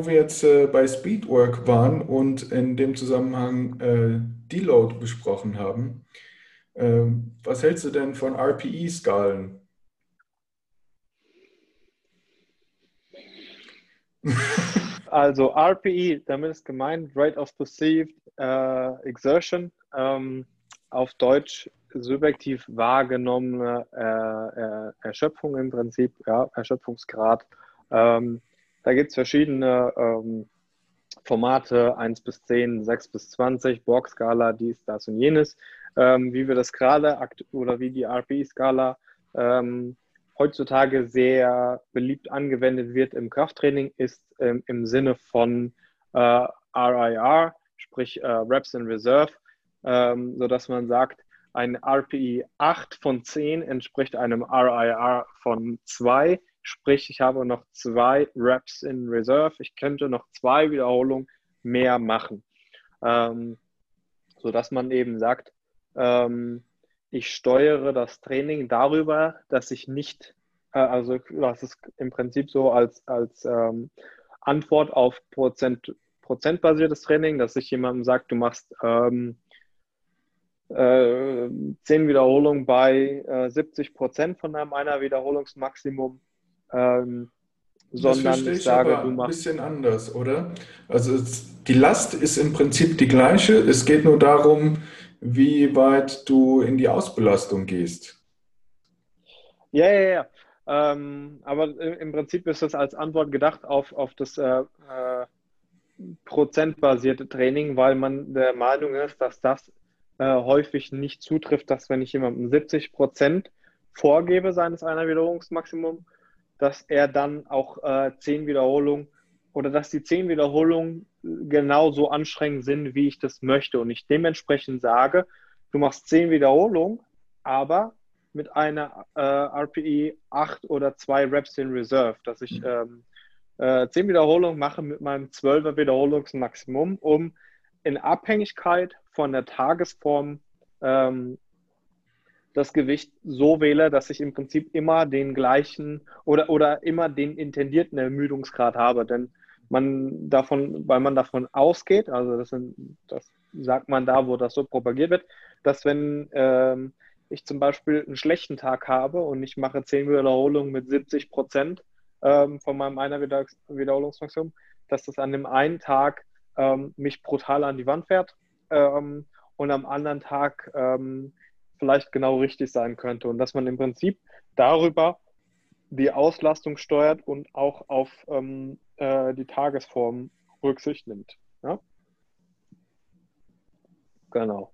wo wir jetzt äh, bei Speedwork waren und in dem Zusammenhang äh, Deload besprochen haben, äh, was hältst du denn von RPE-Skalen? Also RPE, damit ist gemeint Rate of Perceived äh, Exertion, ähm, auf Deutsch subjektiv wahrgenommene äh, äh, Erschöpfung im Prinzip, ja, Erschöpfungsgrad. Ähm, da gibt es verschiedene ähm, Formate, 1 bis 10, 6 bis 20, Borg-Skala, dies, das und jenes. Ähm, wie wir das gerade oder wie die RPE-Skala ähm, heutzutage sehr beliebt angewendet wird im Krafttraining, ist ähm, im Sinne von äh, RIR, sprich äh, Reps in Reserve, ähm, sodass man sagt, ein RPI 8 von 10 entspricht einem RIR von 2, sprich ich habe noch zwei Reps in Reserve, ich könnte noch zwei Wiederholungen mehr machen, ähm, sodass man eben sagt, ähm, ich steuere das Training darüber, dass ich nicht, äh, also das ist im Prinzip so als, als ähm, Antwort auf Prozent, prozentbasiertes Training, dass ich jemandem sage, du machst ähm, äh, 10 Wiederholungen bei äh, 70 Prozent von einem einer Wiederholungsmaximum. Ähm, sondern ich, ich sage, du machst. Ein bisschen anders, oder? Also es, die Last ist im Prinzip die gleiche. Es geht nur darum, wie weit du in die Ausbelastung gehst. Ja, ja, ja. Ähm, aber im Prinzip ist das als Antwort gedacht auf, auf das äh, äh, prozentbasierte Training, weil man der Meinung ist, dass das äh, häufig nicht zutrifft, dass wenn ich jemandem 70 Prozent vorgebe seines einer Wiederholungsmaximum, dass er dann auch äh, 10 Wiederholungen oder dass die 10 Wiederholungen genauso anstrengend sind, wie ich das möchte. Und ich dementsprechend sage, du machst 10 Wiederholungen, aber mit einer äh, RPE 8 oder 2 Reps in Reserve, dass ich ähm, äh, 10 Wiederholungen mache mit meinem 12er Wiederholungsmaximum, um in Abhängigkeit von der Tagesform ähm, das Gewicht so wähle, dass ich im Prinzip immer den gleichen oder, oder immer den intendierten Ermüdungsgrad habe. Denn man davon, weil man davon ausgeht, also das, sind, das sagt man da, wo das so propagiert wird, dass wenn ähm, ich zum Beispiel einen schlechten Tag habe und ich mache 10 Wiederholungen mit 70 Prozent ähm, von meinem einer Wiederholungsmaximum, dass das an dem einen Tag ähm, mich brutal an die Wand fährt ähm, und am anderen Tag ähm, vielleicht genau richtig sein könnte. Und dass man im Prinzip darüber die Auslastung steuert und auch auf ähm, äh, die Tagesform Rücksicht nimmt. Ja? Genau.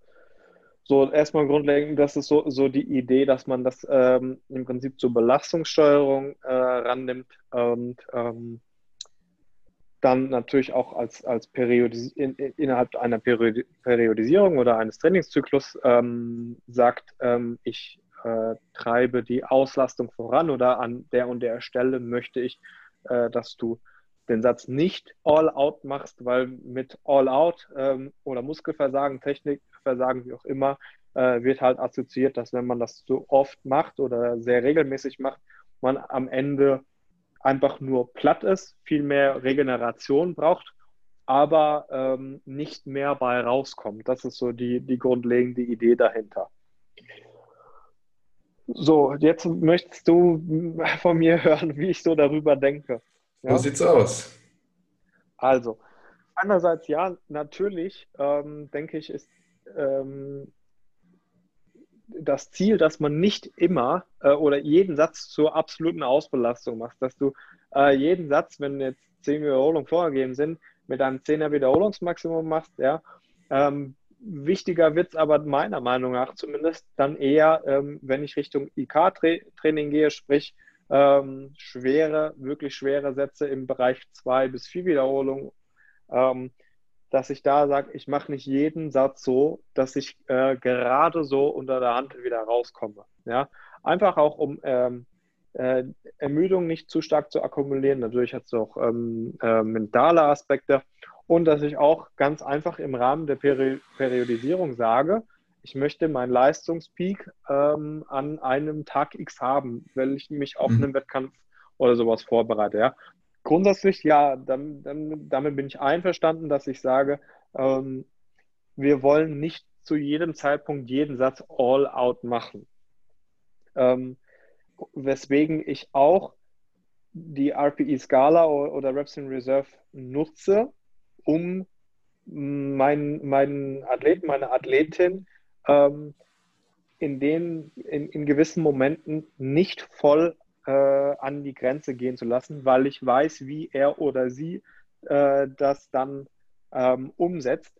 So, erstmal grundlegend, das ist so, so die Idee, dass man das ähm, im Prinzip zur Belastungssteuerung äh, rannimmt und ähm, dann natürlich auch als, als Periodis in, innerhalb einer Periodisierung oder eines Trainingszyklus ähm, sagt, ähm, ich äh, treibe die Auslastung voran oder an der und der Stelle möchte ich, äh, dass du den Satz nicht all out machst, weil mit all out ähm, oder Muskelversagen, Technikversagen, wie auch immer, äh, wird halt assoziiert, dass wenn man das so oft macht oder sehr regelmäßig macht, man am Ende einfach nur platt ist, viel mehr Regeneration braucht, aber ähm, nicht mehr bei rauskommt. Das ist so die, die grundlegende Idee dahinter. So, jetzt möchtest du von mir hören, wie ich so darüber denke. Ja? So sieht's aus. Also, einerseits ja, natürlich ähm, denke ich, ist ähm, das Ziel, dass man nicht immer äh, oder jeden Satz zur absoluten Ausbelastung macht, dass du äh, jeden Satz, wenn jetzt zehn Wiederholungen vorgegeben sind, mit einem 10er Wiederholungsmaximum machst, ja. Ähm, wichtiger wird es aber meiner Meinung nach zumindest dann eher, ähm, wenn ich Richtung IK-Training gehe, sprich ähm, schwere, wirklich schwere Sätze im Bereich zwei bis vier Wiederholungen, ähm, dass ich da sage, ich mache nicht jeden Satz so, dass ich äh, gerade so unter der Hand wieder rauskomme. Ja? Einfach auch, um ähm, äh, Ermüdung nicht zu stark zu akkumulieren. Natürlich hat es auch ähm, äh, mentale Aspekte. Und dass ich auch ganz einfach im Rahmen der Peri Periodisierung sage, ich möchte meinen Leistungspeak ähm, an einem Tag X haben, weil ich mich auf mhm. einen Wettkampf oder sowas vorbereite. Ja? Grundsätzlich ja, dann, damit bin ich einverstanden, dass ich sage, ähm, wir wollen nicht zu jedem Zeitpunkt jeden Satz all out machen. Ähm, weswegen ich auch die RPE-Skala oder Reps in Reserve nutze, um meinen, meinen Athleten, meine Athletin ähm, in, den, in, in gewissen Momenten nicht voll äh, an die Grenze gehen zu lassen, weil ich weiß, wie er oder sie äh, das dann ähm, umsetzt.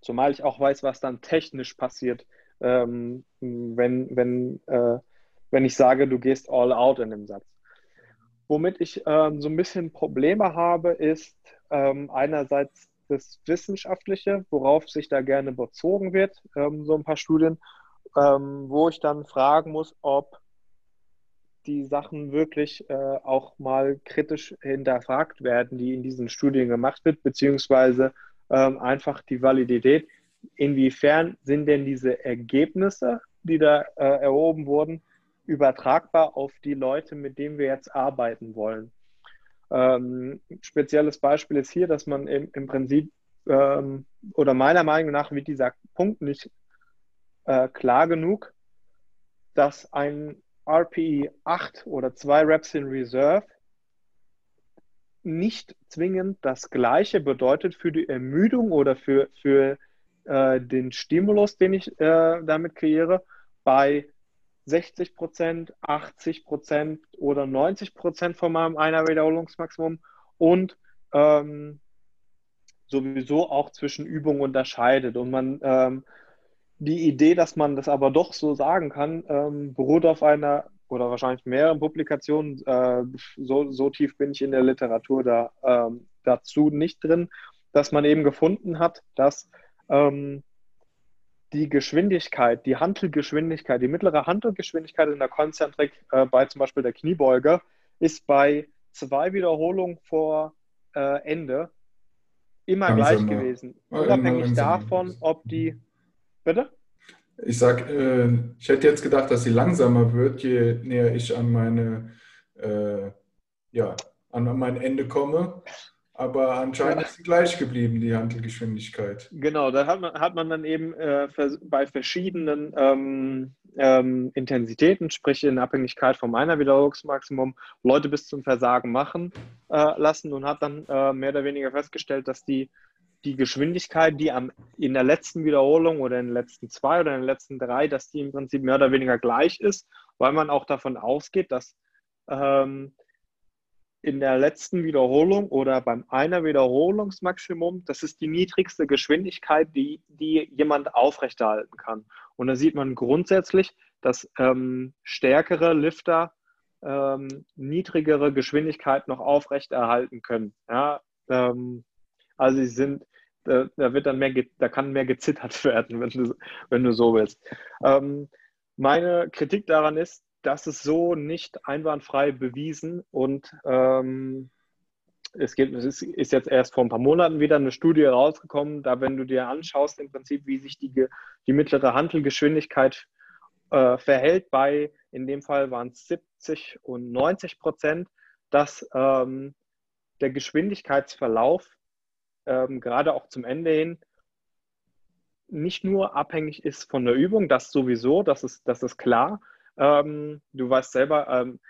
Zumal ich auch weiß, was dann technisch passiert, ähm, wenn, wenn, äh, wenn ich sage, du gehst all out in dem Satz. Womit ich ähm, so ein bisschen Probleme habe, ist ähm, einerseits das Wissenschaftliche, worauf sich da gerne bezogen wird, ähm, so ein paar Studien, ähm, wo ich dann fragen muss, ob die Sachen wirklich äh, auch mal kritisch hinterfragt werden, die in diesen Studien gemacht wird, beziehungsweise ähm, einfach die Validität. Inwiefern sind denn diese Ergebnisse, die da äh, erhoben wurden, übertragbar auf die Leute, mit denen wir jetzt arbeiten wollen? Ähm, spezielles Beispiel ist hier, dass man im, im Prinzip ähm, oder meiner Meinung nach wird dieser Punkt nicht äh, klar genug, dass ein RPE 8 oder 2 Reps in Reserve nicht zwingend das Gleiche bedeutet für die Ermüdung oder für, für äh, den Stimulus, den ich äh, damit kreiere, bei 60 Prozent, 80 Prozent oder 90 Prozent von meinem einer Wiederholungsmaximum und ähm, sowieso auch zwischen Übungen unterscheidet. Und man ähm, die Idee, dass man das aber doch so sagen kann, ähm, beruht auf einer oder wahrscheinlich mehreren Publikationen. Äh, so, so, tief bin ich in der Literatur da, ähm, dazu nicht drin, dass man eben gefunden hat, dass ähm, die Geschwindigkeit, die Hantelgeschwindigkeit, die mittlere Hantelgeschwindigkeit in der Konzentrik äh, bei zum Beispiel der Kniebeuge ist bei zwei Wiederholungen vor äh, Ende immer Langsamer. gleich gewesen. Unabhängig davon, ob die. Bitte? Ich sag, äh, ich hätte jetzt gedacht, dass sie langsamer wird, je näher ich an meine, äh, ja, an mein Ende komme. Aber anscheinend ist sie gleich geblieben, die Handelgeschwindigkeit. Genau, da hat man, hat man dann eben äh, bei verschiedenen ähm, ähm, Intensitäten, sprich in Abhängigkeit von meiner Wiederholungsmaximum, Leute bis zum Versagen machen äh, lassen und hat dann äh, mehr oder weniger festgestellt, dass die, die Geschwindigkeit, die am, in der letzten Wiederholung oder in den letzten zwei oder in den letzten drei, dass die im Prinzip mehr oder weniger gleich ist, weil man auch davon ausgeht, dass ähm, in der letzten Wiederholung oder beim einer Wiederholungsmaximum, das ist die niedrigste Geschwindigkeit, die, die jemand aufrechterhalten kann. Und da sieht man grundsätzlich, dass ähm, stärkere Lifter ähm, niedrigere Geschwindigkeit noch aufrechterhalten können. Ja, ähm, also sie sind, da, da, wird dann mehr, da kann mehr gezittert werden, wenn du, wenn du so willst. Ähm, meine Kritik daran ist, das ist so nicht einwandfrei bewiesen und ähm, es, gibt, es ist, ist, jetzt erst vor ein paar Monaten wieder eine Studie rausgekommen, da wenn du dir anschaust im Prinzip, wie sich die, die mittlere Handelgeschwindigkeit äh, verhält bei, in dem Fall waren es 70 und 90 Prozent, dass ähm, der Geschwindigkeitsverlauf ähm, gerade auch zum Ende hin nicht nur abhängig ist von der Übung, das sowieso, das ist, das ist klar, ähm, du weißt selber, ähm,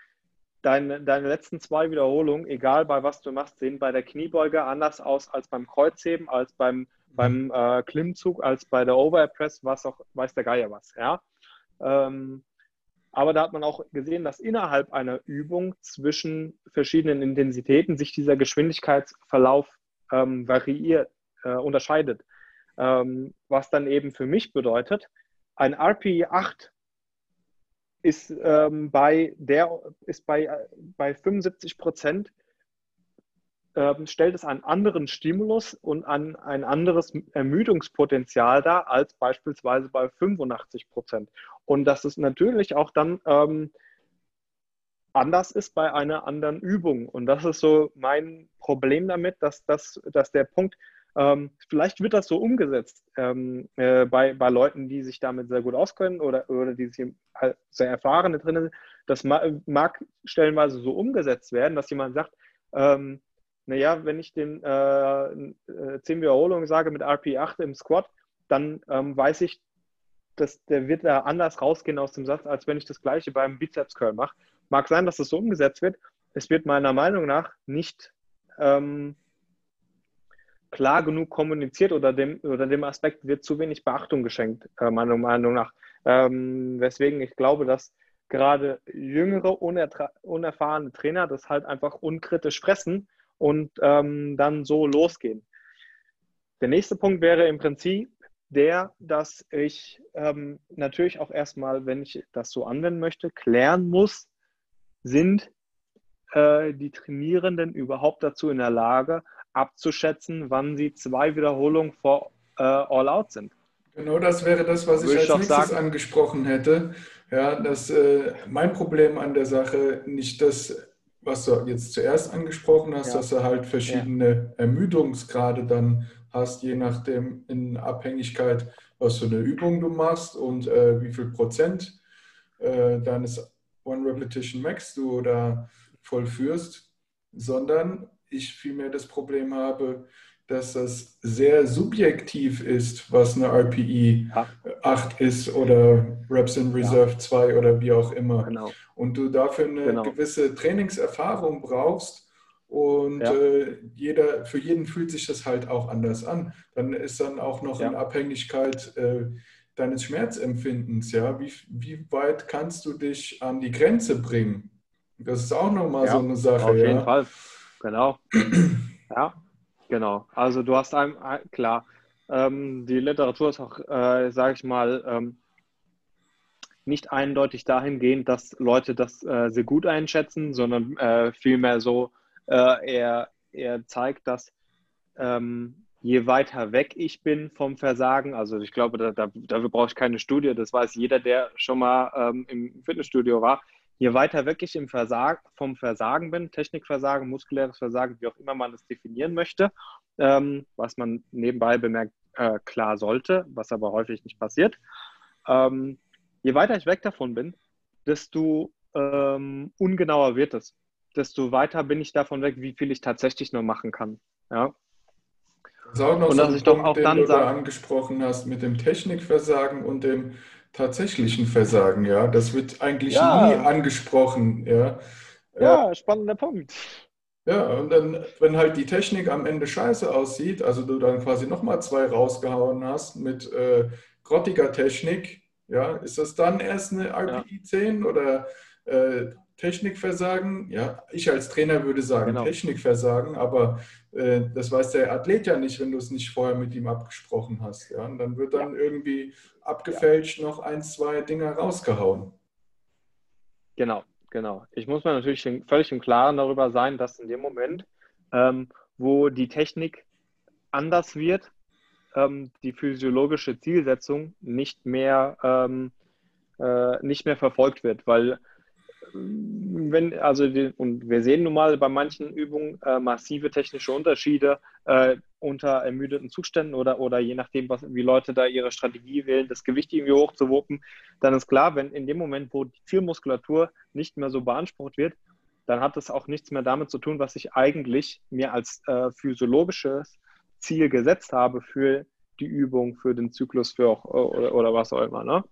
deine, deine letzten zwei Wiederholungen, egal bei was du machst, sehen bei der Kniebeuge anders aus als beim Kreuzheben, als beim, mhm. beim äh, Klimmzug, als bei der Overhead Press, was auch, weiß der Geier was. Ja? Ähm, aber da hat man auch gesehen, dass innerhalb einer Übung zwischen verschiedenen Intensitäten sich dieser Geschwindigkeitsverlauf ähm, variiert, äh, unterscheidet. Ähm, was dann eben für mich bedeutet, ein RPE 8 ist ähm, bei der ist bei, bei 75 Prozent ähm, stellt es einen anderen Stimulus und an ein anderes Ermüdungspotenzial dar als beispielsweise bei 85 Prozent. Und dass es natürlich auch dann ähm, anders ist bei einer anderen Übung. Und das ist so mein Problem damit, dass, das, dass der Punkt, ähm, vielleicht wird das so umgesetzt ähm, äh, bei, bei Leuten, die sich damit sehr gut auskennen oder, oder die sich sehr erfahrene drin sind. Das mag stellenweise so umgesetzt werden, dass jemand sagt, ähm, naja, wenn ich den äh, äh, 10 Wiederholungen sage mit RP8 im Squat, dann ähm, weiß ich, dass der wird da anders rausgehen aus dem Satz, als wenn ich das gleiche beim Bizeps Curl mache. Mag sein, dass das so umgesetzt wird. Es wird meiner Meinung nach nicht ähm, klar genug kommuniziert oder dem, oder dem Aspekt wird zu wenig Beachtung geschenkt, äh, meiner Meinung nach. Ähm, weswegen ich glaube, dass gerade jüngere, unerfahrene Trainer das halt einfach unkritisch fressen und ähm, dann so losgehen. Der nächste Punkt wäre im Prinzip der, dass ich ähm, natürlich auch erstmal, wenn ich das so anwenden möchte, klären muss, sind äh, die Trainierenden überhaupt dazu in der Lage, abzuschätzen, wann sie zwei Wiederholungen vor äh, All-Out sind. Genau das wäre das, was ich, ich als nächstes sagen. angesprochen hätte. Ja, dass äh, mein Problem an der Sache nicht das, was du jetzt zuerst angesprochen hast, ja. dass du halt verschiedene ja. Ermüdungsgrade dann hast, je nachdem in Abhängigkeit, was für eine Übung du machst und äh, wie viel Prozent äh, deines One Repetition Max du da vollführst, sondern ich vielmehr das Problem habe, dass das sehr subjektiv ist, was eine RPE ja. 8 ist oder Reps in Reserve ja. 2 oder wie auch immer. Genau. Und du dafür eine genau. gewisse Trainingserfahrung brauchst und ja. äh, jeder, für jeden fühlt sich das halt auch anders an. Dann ist dann auch noch in Abhängigkeit äh, deines Schmerzempfindens, ja. Wie, wie weit kannst du dich an die Grenze bringen? Das ist auch nochmal so eine Sache. Auf jeden Fall. Genau. ja, genau. Also du hast einem, klar, ähm, die Literatur ist auch, äh, sage ich mal, ähm, nicht eindeutig dahingehend, dass Leute das äh, sehr gut einschätzen, sondern äh, vielmehr so, äh, er, er zeigt, dass ähm, je weiter weg ich bin vom Versagen, also ich glaube, da, da, dafür brauche ich keine Studie, das weiß jeder, der schon mal ähm, im Fitnessstudio war, je weiter weg ich im Versag, vom Versagen bin, Technikversagen, muskuläres Versagen, wie auch immer man es definieren möchte, ähm, was man nebenbei bemerkt äh, klar sollte, was aber häufig nicht passiert. Ähm, je weiter ich weg davon bin, desto ähm, ungenauer wird es. Desto weiter bin ich davon weg, wie viel ich tatsächlich nur machen kann. Ja. Das auch noch und so ein Punkt, doch auch den dann du da angesprochen hast mit dem Technikversagen und dem tatsächlichen Versagen, ja. Das wird eigentlich ja. nie angesprochen, ja. Ja, spannender Punkt. Ja, und dann, wenn halt die Technik am Ende scheiße aussieht, also du dann quasi nochmal zwei rausgehauen hast mit äh, grottiger Technik, ja, ist das dann erst eine RPI 10 oder äh, Technikversagen? Ja, ich als Trainer würde sagen genau. Technikversagen, aber äh, das weiß der Athlet ja nicht, wenn du es nicht vorher mit ihm abgesprochen hast. Ja, und dann wird dann ja. irgendwie abgefälscht noch ein, zwei Dinger rausgehauen. Genau, genau. Ich muss mir natürlich völlig im Klaren darüber sein, dass in dem Moment, ähm, wo die Technik anders wird, ähm, die physiologische Zielsetzung nicht mehr, ähm, äh, nicht mehr verfolgt wird, weil wenn, also die, und wir sehen nun mal bei manchen Übungen äh, massive technische Unterschiede äh, unter ermüdeten Zuständen oder, oder je nachdem, was, wie Leute da ihre Strategie wählen, das Gewicht irgendwie hochzuwuppen, dann ist klar, wenn in dem Moment, wo die Zielmuskulatur nicht mehr so beansprucht wird, dann hat das auch nichts mehr damit zu tun, was ich eigentlich mir als äh, physiologisches Ziel gesetzt habe für die Übung, für den Zyklus, für auch, oder, oder was auch immer. Ne?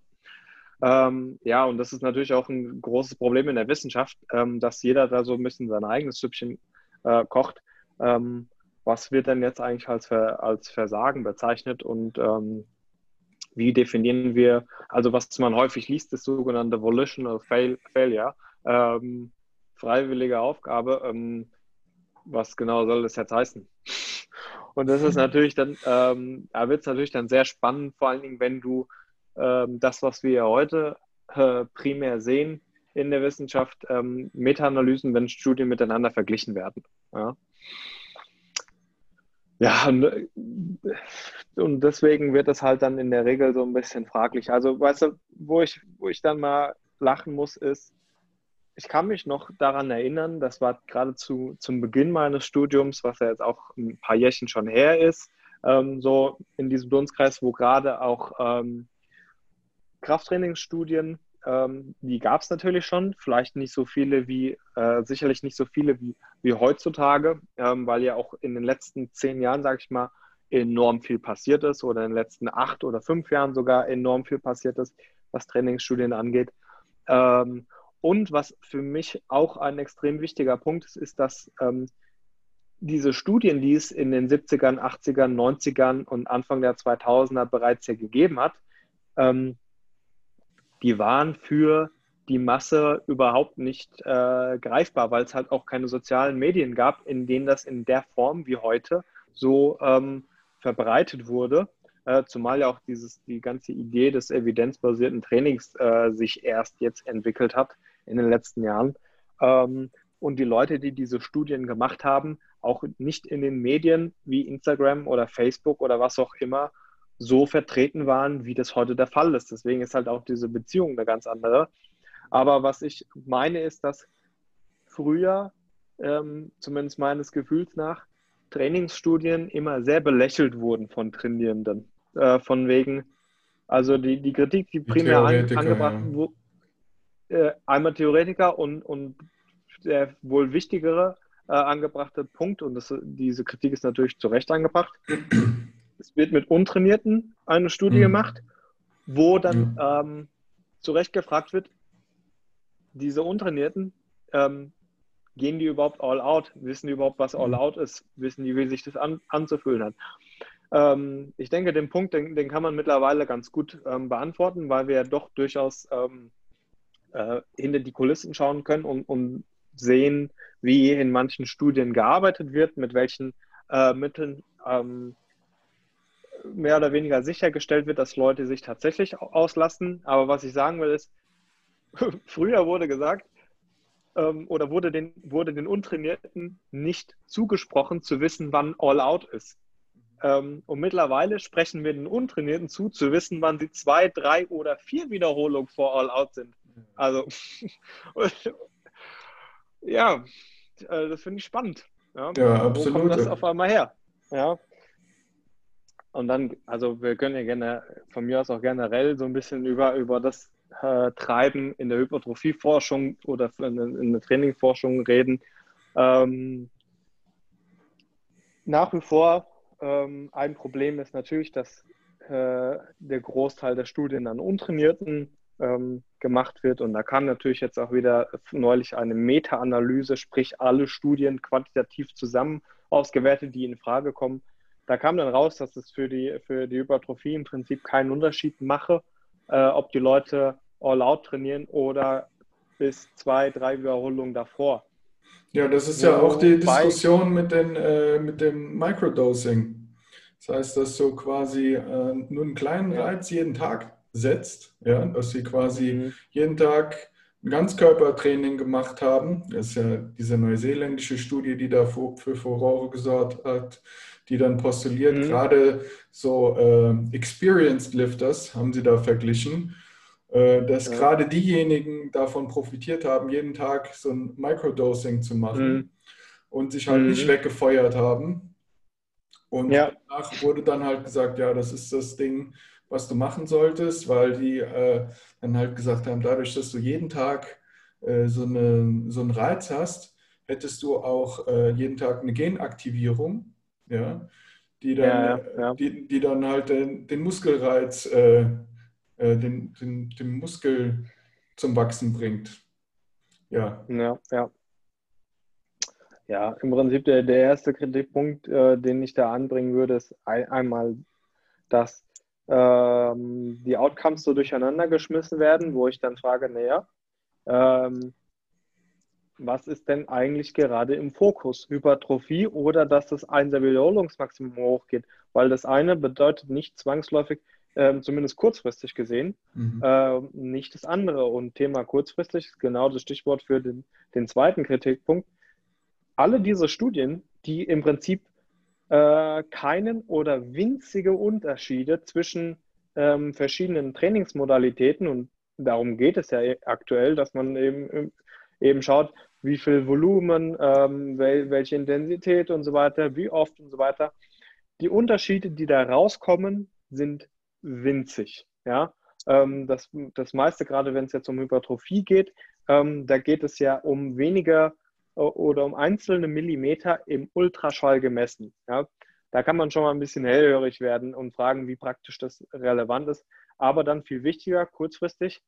Ähm, ja, und das ist natürlich auch ein großes Problem in der Wissenschaft, ähm, dass jeder da so ein bisschen sein eigenes Süppchen äh, kocht. Ähm, was wird denn jetzt eigentlich als, als Versagen bezeichnet und ähm, wie definieren wir, also was man häufig liest, das sogenannte Volitional Fail Failure, ähm, freiwillige Aufgabe. Ähm, was genau soll das jetzt heißen? Und das ist natürlich dann, da wird es natürlich dann sehr spannend, vor allen Dingen, wenn du das, was wir heute äh, primär sehen in der Wissenschaft, ähm, Meta-Analysen, wenn Studien miteinander verglichen werden. Ja, ja und, äh, und, deswegen wird es halt dann in der Regel so ein bisschen fraglich. Also, weißt du, wo ich, wo ich dann mal lachen muss, ist, ich kann mich noch daran erinnern, das war gerade zu, zum Beginn meines Studiums, was ja jetzt auch ein paar Jährchen schon her ist, ähm, so in diesem Dunstkreis, wo gerade auch ähm, Krafttrainingsstudien ähm, die gab es natürlich schon, vielleicht nicht so viele wie, äh, sicherlich nicht so viele wie, wie heutzutage, ähm, weil ja auch in den letzten zehn Jahren, sage ich mal, enorm viel passiert ist oder in den letzten acht oder fünf Jahren sogar enorm viel passiert ist, was Trainingsstudien angeht. Ähm, und was für mich auch ein extrem wichtiger Punkt ist, ist, dass ähm, diese Studien, die es in den 70ern, 80ern, 90ern und Anfang der 2000er bereits ja gegeben hat, ähm, die waren für die Masse überhaupt nicht äh, greifbar, weil es halt auch keine sozialen Medien gab, in denen das in der Form wie heute so ähm, verbreitet wurde. Äh, zumal ja auch dieses, die ganze Idee des evidenzbasierten Trainings äh, sich erst jetzt entwickelt hat in den letzten Jahren. Ähm, und die Leute, die diese Studien gemacht haben, auch nicht in den Medien wie Instagram oder Facebook oder was auch immer so vertreten waren, wie das heute der Fall ist. Deswegen ist halt auch diese Beziehung eine ganz andere. Aber was ich meine, ist, dass früher, ähm, zumindest meines Gefühls nach, Trainingsstudien immer sehr belächelt wurden von Trainierenden. Äh, von wegen, also die, die Kritik, die, die primär an, angebracht ja. wurde, äh, einmal Theoretiker und, und der wohl wichtigere äh, angebrachte Punkt, und das, diese Kritik ist natürlich zu Recht angebracht, es wird mit Untrainierten eine Studie mhm. gemacht, wo dann mhm. ähm, zu Recht gefragt wird, diese Untrainierten, ähm, gehen die überhaupt all out? Wissen die überhaupt, was all mhm. out ist? Wissen die, wie sich das an, anzufühlen hat? Ähm, ich denke, den Punkt, den, den, kann man mittlerweile ganz gut ähm, beantworten, weil wir ja doch durchaus ähm, äh, hinter die Kulissen schauen können und, und, sehen, wie in manchen Studien gearbeitet wird, mit welchen äh, Mitteln ähm, mehr oder weniger sichergestellt wird, dass Leute sich tatsächlich auslassen. Aber was ich sagen will, ist, früher wurde gesagt, ähm, oder wurde den, wurde den Untrainierten nicht zugesprochen, zu wissen, wann All Out ist. Ähm, und mittlerweile sprechen wir den Untrainierten zu, zu wissen, wann sie zwei, drei oder vier Wiederholungen vor All Out sind. Also, ja, äh, das finde ich spannend. Ja, ja absolut. Wo kommt das auf einmal her? Ja. Und dann, also wir können ja gerne von mir aus auch generell so ein bisschen über, über das äh, Treiben in der Hypertrophieforschung oder in, der Trainingforschung reden. Ähm, nach wie vor ähm, ein Problem ist natürlich, dass äh, der Großteil der Studien an Untrainierten ähm, gemacht wird. Und da kam natürlich jetzt auch wieder neulich eine Meta-Analyse, sprich alle Studien quantitativ zusammen ausgewertet, die in Frage kommen. Da kam dann raus, dass es für die, für die Hypertrophie im Prinzip keinen Unterschied mache, äh, ob die Leute all-out trainieren oder bis zwei, drei Wiederholungen davor. Ja, das ist ja auch die Diskussion mit, den, äh, mit dem Microdosing. Das heißt, dass du quasi äh, nur einen kleinen Reiz jeden Tag setzt, ja, dass sie quasi mhm. jeden Tag ein Ganzkörpertraining gemacht haben. Das ist ja diese neuseeländische Studie, die da für, für Furore gesorgt hat, die dann postuliert, mhm. gerade so äh, Experienced Lifters haben sie da verglichen, äh, dass ja. gerade diejenigen davon profitiert haben, jeden Tag so ein Microdosing zu machen mhm. und sich halt mhm. nicht weggefeuert haben. Und ja. danach wurde dann halt gesagt, ja, das ist das Ding, was du machen solltest, weil die äh, dann halt gesagt haben, dadurch, dass du jeden Tag äh, so, eine, so einen Reiz hast, hättest du auch äh, jeden Tag eine Genaktivierung, ja, die dann, ja, ja. Die, die dann halt den, den Muskelreiz äh, äh, den, den, den Muskel zum Wachsen bringt. Ja. Ja, ja. Ja, im Prinzip der, der erste Kritikpunkt, äh, den ich da anbringen würde, ist ein, einmal, dass ähm, die Outcomes so durcheinander geschmissen werden, wo ich dann frage, naja, ähm, was ist denn eigentlich gerade im Fokus? Hypertrophie oder dass das Einser-Wiederholungsmaximum hochgeht? Weil das eine bedeutet nicht zwangsläufig, ähm, zumindest kurzfristig gesehen, mhm. äh, nicht das andere. Und Thema kurzfristig ist genau das Stichwort für den, den zweiten Kritikpunkt. Alle diese Studien, die im Prinzip äh, keinen oder winzige Unterschiede zwischen ähm, verschiedenen Trainingsmodalitäten und darum geht es ja aktuell, dass man eben, eben schaut, wie viel Volumen, ähm, wel, welche Intensität und so weiter, wie oft und so weiter. Die Unterschiede, die da rauskommen, sind winzig. Ja? ähm, das, das meiste, gerade wenn es jetzt um Hypertrophie geht, ähm, da geht es ja um weniger oder um einzelne Millimeter im Ultraschall gemessen. Ja? Da kann man schon mal ein bisschen hellhörig werden und fragen, wie praktisch das relevant ist. Aber dann viel wichtiger, kurzfristig,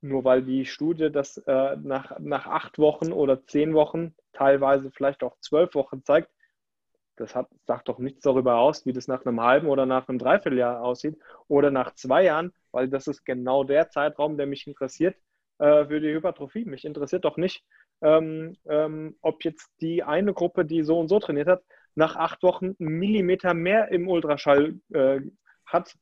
nur weil die Studie das äh, nach, nach acht Wochen oder zehn Wochen, teilweise vielleicht auch zwölf Wochen zeigt, das hat, sagt doch nichts darüber aus, wie das nach einem halben oder nach einem Dreivierteljahr aussieht oder nach zwei Jahren, weil das ist genau der Zeitraum, der mich interessiert äh, für die Hypertrophie. Mich interessiert doch nicht, ähm, ähm, ob jetzt die eine Gruppe, die so und so trainiert hat, nach acht Wochen einen Millimeter mehr im Ultraschall äh, hat.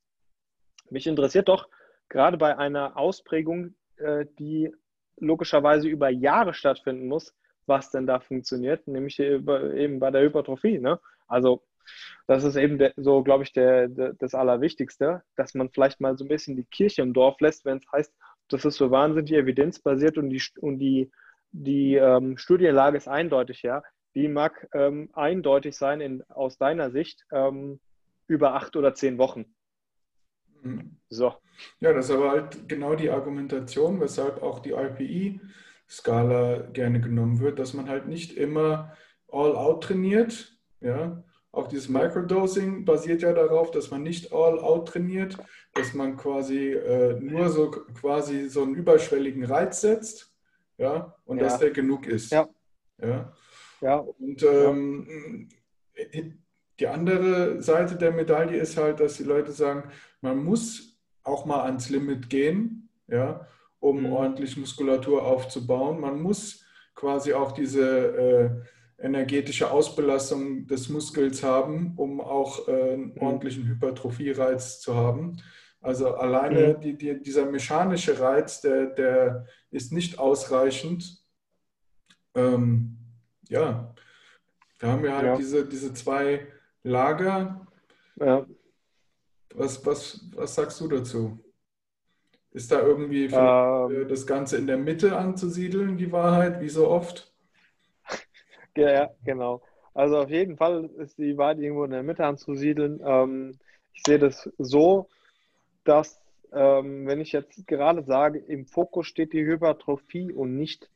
Mich interessiert doch gerade bei einer Ausprägung, äh, die logischerweise über Jahre stattfinden muss, was denn da funktioniert, nämlich eben bei der Hypertrophie. Ne? Also das ist eben der, so, glaube ich, der, der, das Allerwichtigste, dass man vielleicht mal so ein bisschen die Kirche im Dorf lässt, wenn es heißt, das ist so wahnsinnig evidenzbasiert und die, und die, die ähm, Studienlage ist eindeutig, ja. Die mag ähm, eindeutig sein in, aus deiner Sicht ähm, über acht oder zehn Wochen. Mhm. So. Ja, das ist aber halt genau die Argumentation, weshalb auch die RPI-Skala gerne genommen wird, dass man halt nicht immer all-out trainiert. Ja? Auch dieses Microdosing basiert ja darauf, dass man nicht all-out trainiert, dass man quasi äh, nur so quasi so einen überschwelligen Reiz setzt, ja, und ja. dass der genug ist. Ja. Ja. ja. Und ähm, die andere Seite der Medaille ist halt, dass die Leute sagen, man muss auch mal ans Limit gehen, ja, um mhm. ordentlich Muskulatur aufzubauen. Man muss quasi auch diese äh, energetische Ausbelastung des Muskels haben, um auch äh, einen mhm. ordentlichen Hypertrophie-Reiz zu haben. Also alleine mhm. die, die, dieser mechanische Reiz, der, der ist nicht ausreichend. Ähm, ja, wir haben ja halt ja. Diese, diese zwei Lager. Ja. Was, was, was sagst du dazu? Ist da irgendwie ähm, das Ganze in der Mitte anzusiedeln, die Wahrheit, wie so oft? Ja, genau. Also auf jeden Fall ist die Wahrheit irgendwo in der Mitte anzusiedeln. Ähm, ich sehe das so, dass, ähm, wenn ich jetzt gerade sage, im Fokus steht die Hypertrophie und nicht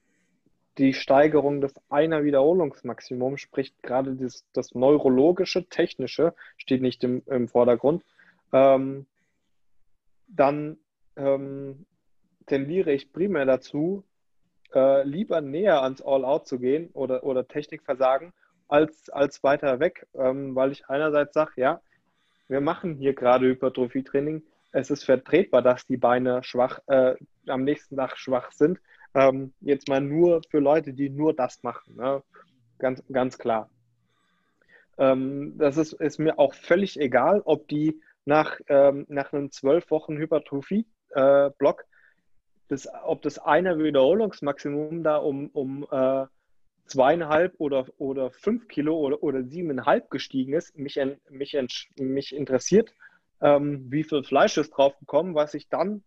die Steigerung des einer Wiederholungsmaximum, sprich gerade das, das neurologische, technische, steht nicht im, im Vordergrund, ähm, dann ähm, tendiere ich primär dazu, äh, lieber näher ans All-Out zu gehen oder, oder Technikversagen, als, als weiter weg, ähm, weil ich einerseits sage, ja, wir machen hier gerade Hypertrophietraining, es ist vertretbar, dass die Beine schwach, äh, am nächsten Tag schwach sind, ähm, jetzt mal nur für Leute, die nur das machen. Ne? Ganz, ganz klar. Ähm, das ist, ist mir auch völlig egal, ob die nach, ähm, nach einem zwölf Wochen Hypertrophie-Block, äh, ob das eine Wiederholungsmaximum da um, um äh, zweieinhalb oder, oder fünf Kilo oder, oder siebeneinhalb gestiegen ist, mich, mich, mich interessiert, ähm, wie viel Fleisch ist draufgekommen, was ich dann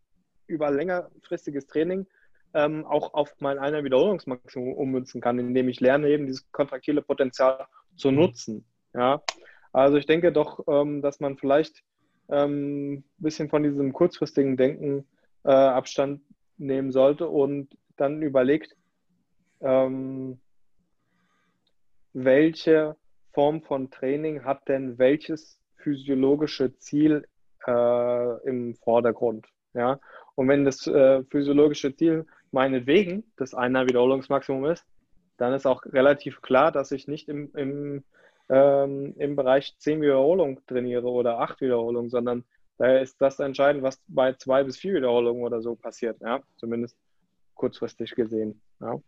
über längerfristiges Training ähm, auch auf mein einer Wiederholungsmaximum ummünzen kann, indem ich lerne, eben dieses kontraktile Potenzial zu mhm. nutzen. Ja? Also ich denke doch, ähm, dass man vielleicht ein ähm, bisschen von diesem kurzfristigen Denken äh, Abstand nehmen sollte und dann überlegt, ähm, welche Form von Training hat denn welches physiologische Ziel äh, im Vordergrund. Ja? Und wenn das äh, physiologische Ziel meinetwegen das einer Wiederholungsmaximum ist, dann ist auch relativ klar, dass ich nicht im, im, ähm, im Bereich 10 Wiederholungen trainiere oder 8 Wiederholungen, sondern da ist das entscheidend, was bei 2 bis 4 Wiederholungen oder so passiert, ja, zumindest kurzfristig gesehen. Ja.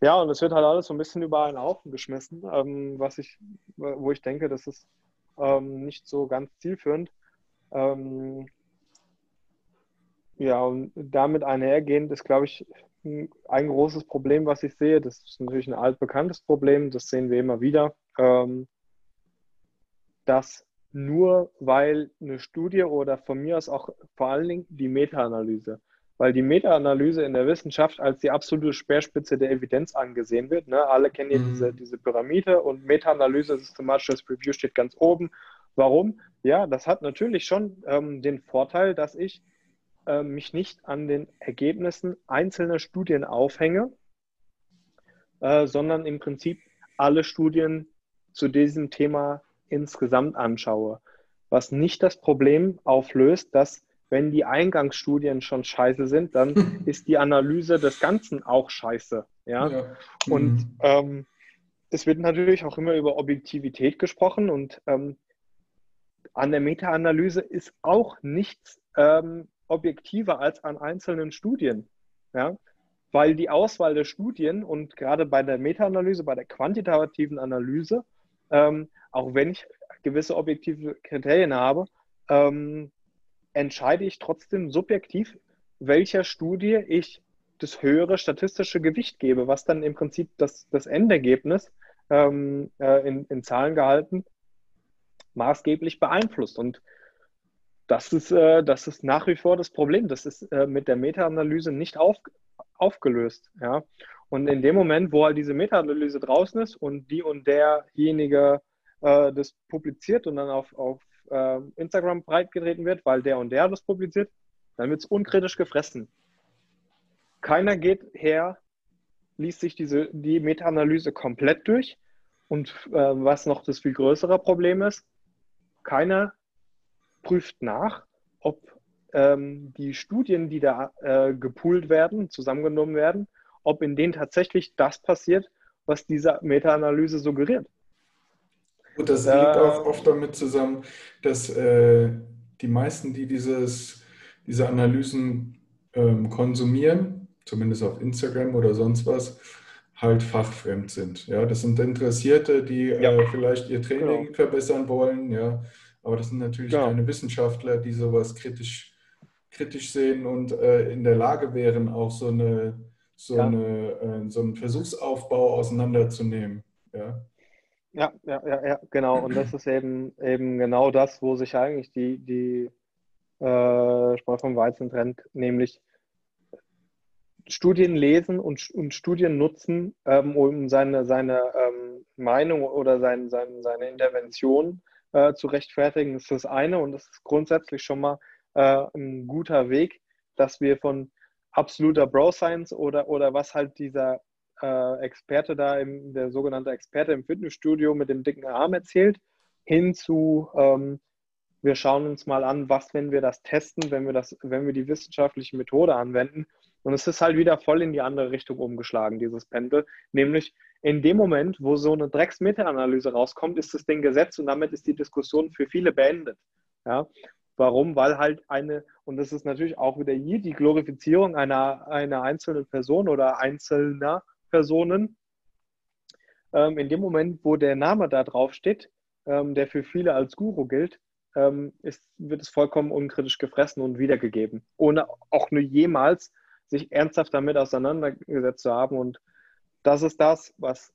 ja, und es wird halt alles so ein bisschen über einen Haufen geschmissen, ähm, was ich, wo ich denke, das ist ähm, nicht so ganz zielführend. Ähm, ja, und damit einhergehend ist, glaube ich, ein großes Problem, was ich sehe. Das ist natürlich ein altbekanntes Problem, das sehen wir immer wieder, ähm, dass nur weil eine Studie oder von mir aus auch vor allen Dingen die Meta-Analyse, weil die Meta-Analyse in der Wissenschaft als die absolute Speerspitze der Evidenz angesehen wird. Ne? Alle kennen ja mhm. diese, diese Pyramide und Meta-Analyse, systematisches Review steht ganz oben Warum? Ja, das hat natürlich schon ähm, den Vorteil, dass ich äh, mich nicht an den Ergebnissen einzelner Studien aufhänge, äh, sondern im Prinzip alle Studien zu diesem Thema insgesamt anschaue. Was nicht das Problem auflöst, dass wenn die Eingangsstudien schon scheiße sind, dann ist die Analyse des Ganzen auch scheiße. Ja. ja. Und mhm. ähm, es wird natürlich auch immer über Objektivität gesprochen und ähm, an der Meta-Analyse ist auch nichts ähm, objektiver als an einzelnen Studien. Ja? Weil die Auswahl der Studien und gerade bei der Meta-Analyse, bei der quantitativen Analyse, ähm, auch wenn ich gewisse objektive Kriterien habe, ähm, entscheide ich trotzdem subjektiv, welcher Studie ich das höhere statistische Gewicht gebe, was dann im Prinzip das, das Endergebnis ähm, äh, in, in Zahlen gehalten maßgeblich beeinflusst. Und das ist, äh, das ist nach wie vor das Problem. Das ist äh, mit der Meta-Analyse nicht auf, aufgelöst. Ja? Und in dem Moment, wo halt diese Meta-Analyse draußen ist und die und derjenige äh, das publiziert und dann auf, auf äh, Instagram breitgetreten wird, weil der und der das publiziert, dann wird es unkritisch gefressen. Keiner geht her, liest sich diese, die Meta-Analyse komplett durch. Und äh, was noch das viel größere Problem ist, keiner prüft nach, ob ähm, die Studien, die da äh, gepoolt werden, zusammengenommen werden, ob in denen tatsächlich das passiert, was diese Meta-Analyse suggeriert. Gut, das äh, hängt auch oft damit zusammen, dass äh, die meisten, die dieses, diese Analysen ähm, konsumieren, zumindest auf Instagram oder sonst was, halt fachfremd sind. Ja, das sind Interessierte, die ja. äh, vielleicht ihr Training genau. verbessern wollen, ja. Aber das sind natürlich ja. keine Wissenschaftler, die sowas kritisch, kritisch sehen und äh, in der Lage wären, auch so, eine, so, ja. eine, äh, so einen Versuchsaufbau auseinanderzunehmen. Ja. Ja, ja, ja, ja, genau. Und das ist eben, eben genau das, wo sich eigentlich die, die äh, Spreu vom Weizen trennt, nämlich Studien lesen und, und Studien nutzen, ähm, um seine, seine ähm, Meinung oder sein, sein, seine Intervention äh, zu rechtfertigen, ist das eine. Und das ist grundsätzlich schon mal äh, ein guter Weg, dass wir von absoluter Bro-Science oder, oder was halt dieser äh, Experte da, im, der sogenannte Experte im Fitnessstudio mit dem dicken Arm erzählt, hin zu ähm, wir schauen uns mal an, was, wenn wir das testen, wenn wir das, wenn wir die wissenschaftliche Methode anwenden und es ist halt wieder voll in die andere Richtung umgeschlagen, dieses Pendel. Nämlich in dem Moment, wo so eine Drecks-Meta-Analyse rauskommt, ist das Ding gesetzt und damit ist die Diskussion für viele beendet. Ja? Warum? Weil halt eine, und das ist natürlich auch wieder hier die Glorifizierung einer, einer einzelnen Person oder einzelner Personen. Ähm, in dem Moment, wo der Name da drauf steht, ähm, der für viele als Guru gilt, ähm, ist, wird es vollkommen unkritisch gefressen und wiedergegeben, ohne auch nur jemals sich ernsthaft damit auseinandergesetzt zu haben. Und das ist das, was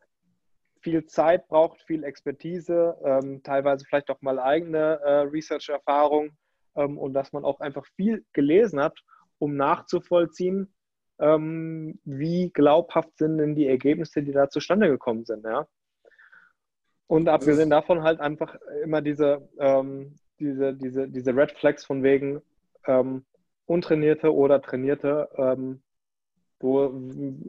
viel Zeit braucht, viel Expertise, ähm, teilweise vielleicht auch mal eigene äh, Research-Erfahrung ähm, und dass man auch einfach viel gelesen hat, um nachzuvollziehen, ähm, wie glaubhaft sind denn die Ergebnisse, die da zustande gekommen sind. Ja? Und abgesehen davon halt einfach immer diese, ähm, diese, diese, diese Red Flags von wegen, ähm, untrainierte oder trainierte, ähm, wo,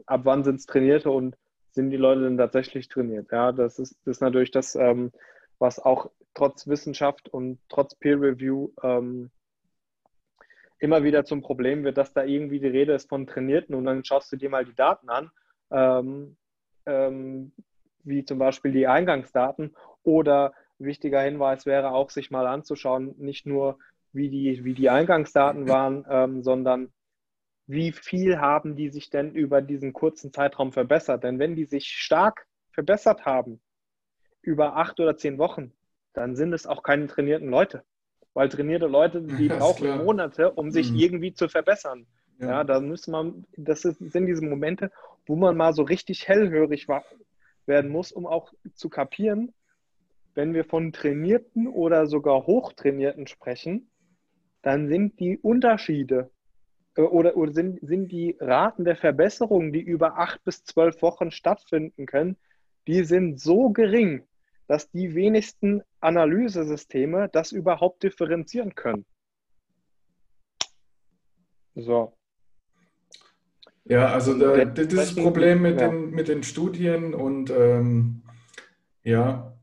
ab wann sind es trainierte und sind die Leute denn tatsächlich trainiert? Ja, das ist, das ist natürlich das, ähm, was auch trotz Wissenschaft und trotz Peer Review ähm, immer wieder zum Problem wird, dass da irgendwie die Rede ist von Trainierten und dann schaust du dir mal die Daten an, ähm, ähm, wie zum Beispiel die Eingangsdaten oder wichtiger Hinweis wäre auch, sich mal anzuschauen, nicht nur wie die, wie die Eingangsdaten waren, ähm, sondern wie viel haben die sich denn über diesen kurzen Zeitraum verbessert? Denn wenn die sich stark verbessert haben, über acht oder zehn Wochen, dann sind es auch keine trainierten Leute. Weil trainierte Leute, die ja, brauchen klar. Monate, um sich mhm. irgendwie zu verbessern. Ja, ja da muss man, das sind diese Momente, wo man mal so richtig hellhörig werden muss, um auch zu kapieren, wenn wir von trainierten oder sogar hochtrainierten sprechen, dann sind die Unterschiede äh, oder, oder sind, sind die Raten der Verbesserung, die über acht bis zwölf Wochen stattfinden können, die sind so gering, dass die wenigsten Analysesysteme das überhaupt differenzieren können. So. Ja, also da, das Problem mit, ja. den, mit den Studien und ähm, ja,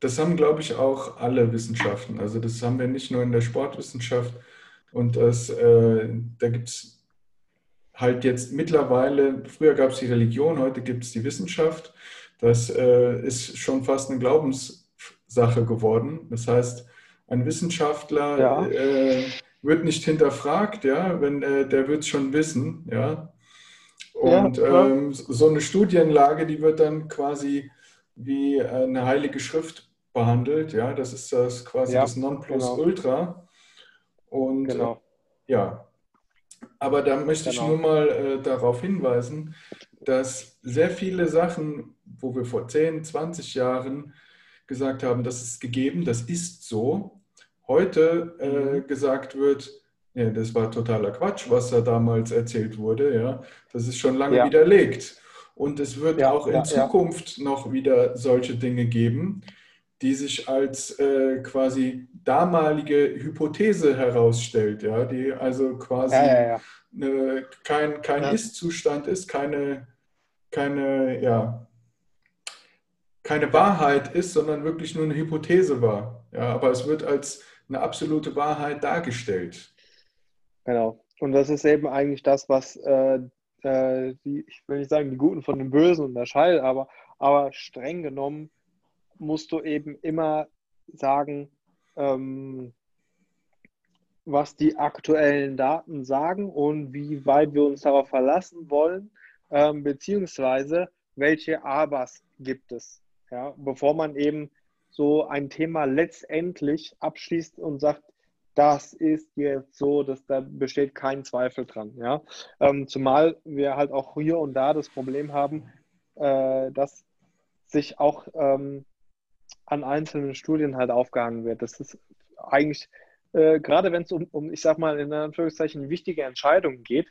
das haben, glaube ich, auch alle Wissenschaften. Also das haben wir nicht nur in der Sportwissenschaft. Und das, äh, da gibt es halt jetzt mittlerweile, früher gab es die Religion, heute gibt es die Wissenschaft. Das äh, ist schon fast eine Glaubenssache geworden. Das heißt, ein Wissenschaftler ja. äh, wird nicht hinterfragt, ja, wenn äh, der wird es schon wissen, ja. Und ja, ähm, so eine Studienlage, die wird dann quasi wie eine heilige Schrift behandelt, ja. Das ist das quasi ja, das Nonplusultra. Genau. Und genau. Äh, ja, aber da möchte genau. ich nur mal äh, darauf hinweisen, dass sehr viele Sachen, wo wir vor 10, 20 Jahren gesagt haben, das ist gegeben, das ist so, heute äh, mhm. gesagt wird, ja, das war totaler Quatsch, was da damals erzählt wurde. Ja, das ist schon lange ja. widerlegt. Und es wird ja, auch in Zukunft noch wieder solche Dinge geben, die sich als äh, quasi damalige Hypothese herausstellt, ja, die also quasi eine, kein, kein Ist-Zustand ist, keine, keine, ja, keine Wahrheit ist, sondern wirklich nur eine Hypothese war. Ja, aber es wird als eine absolute Wahrheit dargestellt. Genau. Und das ist eben eigentlich das, was äh, äh, die, ich will nicht sagen, die Guten von den Bösen unterscheidet, aber, aber streng genommen musst du eben immer sagen, ähm, was die aktuellen Daten sagen und wie weit wir uns darauf verlassen wollen, ähm, beziehungsweise welche Abers gibt es, ja, bevor man eben so ein Thema letztendlich abschließt und sagt, das ist jetzt so, dass da besteht kein Zweifel dran. Ja? Ähm, zumal wir halt auch hier und da das Problem haben, äh, dass sich auch ähm, an einzelnen Studien halt aufgehangen wird. Das ist eigentlich, äh, gerade wenn es um, um, ich sag mal, in Anführungszeichen wichtige Entscheidungen geht,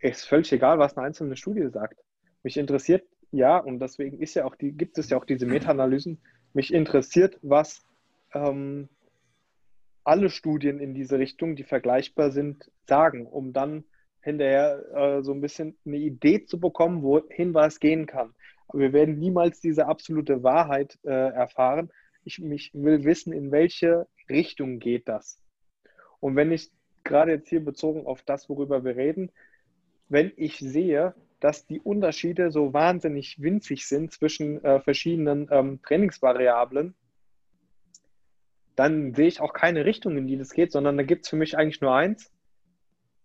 ist völlig egal, was eine einzelne Studie sagt. Mich interessiert, ja, und deswegen ist ja auch die, gibt es ja auch diese Meta-Analysen, mich interessiert, was ähm, alle Studien in diese Richtung, die vergleichbar sind, sagen, um dann hinterher äh, so ein bisschen eine Idee zu bekommen, wohin was gehen kann. Aber wir werden niemals diese absolute Wahrheit äh, erfahren. Ich mich will wissen, in welche Richtung geht das. Und wenn ich gerade jetzt hier bezogen auf das, worüber wir reden, wenn ich sehe, dass die Unterschiede so wahnsinnig winzig sind zwischen äh, verschiedenen ähm, Trainingsvariablen, dann sehe ich auch keine Richtung, in die das geht, sondern da gibt es für mich eigentlich nur eins.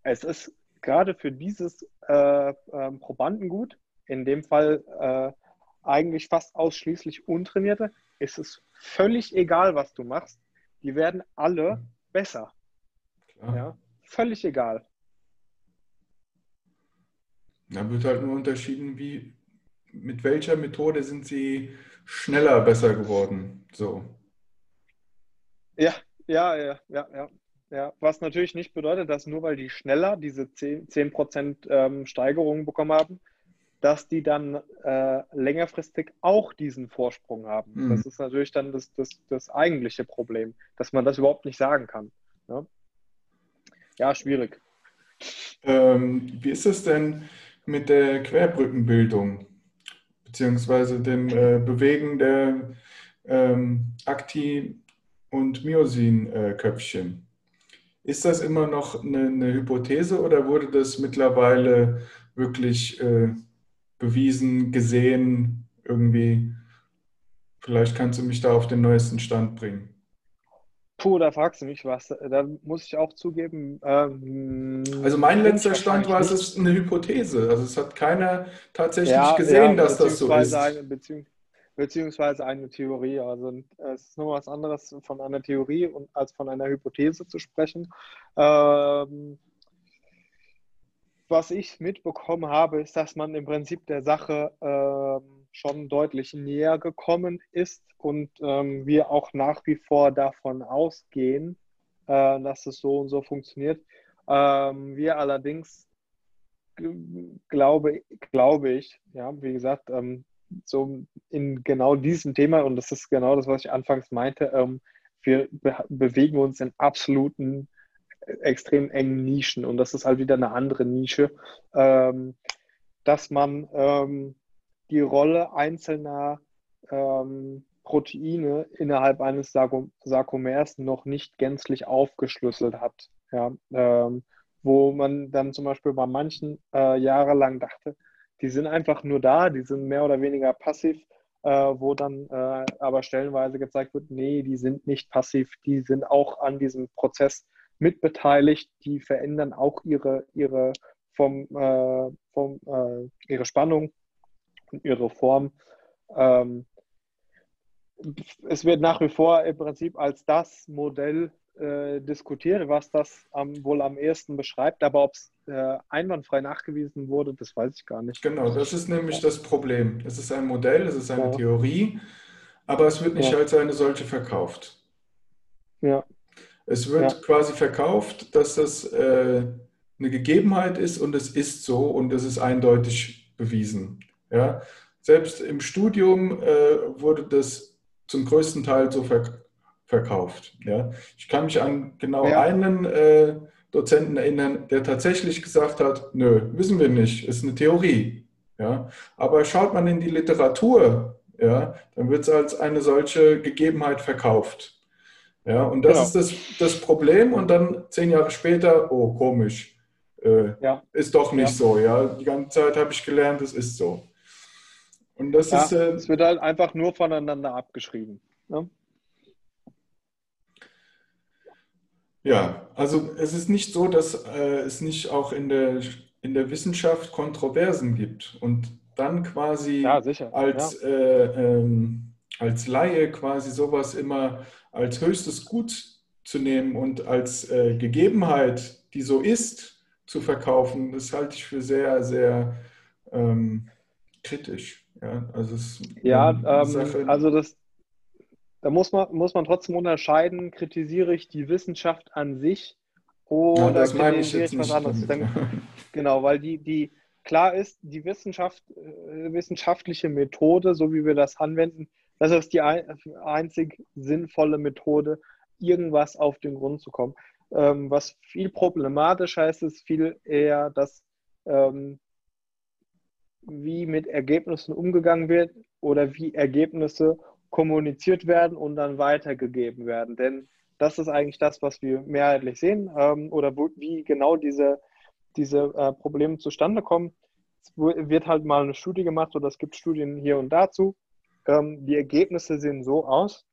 Es ist gerade für dieses äh, äh, Probandengut, in dem Fall äh, eigentlich fast ausschließlich Untrainierte, ist es völlig egal, was du machst. Die werden alle besser. Ja, völlig egal. Da wird halt nur unterschieden, wie, mit welcher Methode sind sie schneller besser geworden. So. Ja, ja, ja, ja, ja. Ja, was natürlich nicht bedeutet, dass nur weil die schneller diese 10%, 10 ähm, Steigerung bekommen haben, dass die dann äh, längerfristig auch diesen Vorsprung haben. Mhm. Das ist natürlich dann das, das, das eigentliche Problem, dass man das überhaupt nicht sagen kann. Ja, ja schwierig. Ähm, wie ist es denn mit der Querbrückenbildung, beziehungsweise dem äh, Bewegen der ähm, Akti- und Myosin-Köpfchen? Ist das immer noch eine, eine, Hypothese oder wurde das mittlerweile wirklich äh, bewiesen, gesehen, irgendwie? Vielleicht kannst du mich da auf den neuesten Stand bringen. Puh, da fragst du mich was. Da muss ich auch zugeben. Ähm, also mein letzter Stand war, es ist eine Hypothese. Also es hat keiner tatsächlich ja, gesehen, ja, dass das so ist. Eine, beziehungs beziehungsweise eine Theorie. Also es ist nur was anderes von einer Theorie und als von einer Hypothese zu sprechen. Ähm, was ich mitbekommen habe, ist, dass man im Prinzip der Sache ähm, schon deutlich näher gekommen ist und ähm, wir auch nach wie vor davon ausgehen, äh, dass es so und so funktioniert. Ähm, wir allerdings glaube, glaube ich, ja, wie gesagt, ähm, so in genau diesem Thema, und das ist genau das, was ich anfangs meinte, ähm, wir be bewegen uns in absoluten, äh, extrem engen Nischen und das ist halt wieder eine andere Nische, ähm, dass man ähm, die Rolle einzelner ähm, Proteine innerhalb eines Sarkomers noch nicht gänzlich aufgeschlüsselt hat. Ja, ähm, wo man dann zum Beispiel bei manchen äh, jahrelang dachte, die sind einfach nur da, die sind mehr oder weniger passiv, äh, wo dann äh, aber stellenweise gezeigt wird, nee, die sind nicht passiv, die sind auch an diesem Prozess mitbeteiligt, die verändern auch ihre, ihre, vom, äh, vom, äh, ihre Spannung ihre Form. Ähm, es wird nach wie vor im Prinzip als das Modell äh, diskutiert, was das am, wohl am ehesten beschreibt, aber ob es äh, einwandfrei nachgewiesen wurde, das weiß ich gar nicht. Genau, das ist nämlich das Problem. Es ist ein Modell, es ist eine ja. Theorie, aber es wird nicht ja. als eine solche verkauft. Ja. Es wird ja. quasi verkauft, dass das äh, eine Gegebenheit ist und es ist so und es ist eindeutig bewiesen. Ja? Selbst im Studium äh, wurde das zum größten Teil so verkauft verkauft. Ja? Ich kann mich an genau ja. einen äh, Dozenten erinnern, der tatsächlich gesagt hat, nö, wissen wir nicht, ist eine Theorie. Ja? Aber schaut man in die Literatur, ja, dann wird es als eine solche Gegebenheit verkauft. Ja, und das genau. ist das, das Problem. Und dann zehn Jahre später, oh, komisch, äh, ja. ist doch nicht ja. so. Ja, die ganze Zeit habe ich gelernt, es ist so. Und das ja, ist. Äh, es wird halt einfach nur voneinander abgeschrieben. Ne? Ja, also es ist nicht so, dass äh, es nicht auch in der, in der Wissenschaft Kontroversen gibt und dann quasi ja, als, ja. äh, ähm, als Laie quasi sowas immer als höchstes Gut zu nehmen und als äh, Gegebenheit, die so ist, zu verkaufen, das halte ich für sehr, sehr ähm, kritisch. Ja, also, es, ja ähm, also das, da muss man, muss man trotzdem unterscheiden, kritisiere ich die Wissenschaft an sich oder ja, kritisiere ich, ich was anderes. Damit, genau, weil die, die klar ist, die Wissenschaft, äh, wissenschaftliche Methode, so wie wir das anwenden, das ist die ein, einzig sinnvolle Methode, irgendwas auf den Grund zu kommen. Ähm, was viel problematischer ist, ist viel eher, dass ähm, wie mit Ergebnissen umgegangen wird oder wie Ergebnisse kommuniziert werden und dann weitergegeben werden. Denn das ist eigentlich das, was wir mehrheitlich sehen ähm, oder wo, wie genau diese, diese äh, Probleme zustande kommen. Es wird halt mal eine Studie gemacht oder es gibt Studien hier und dazu. Ähm, die Ergebnisse sehen so aus.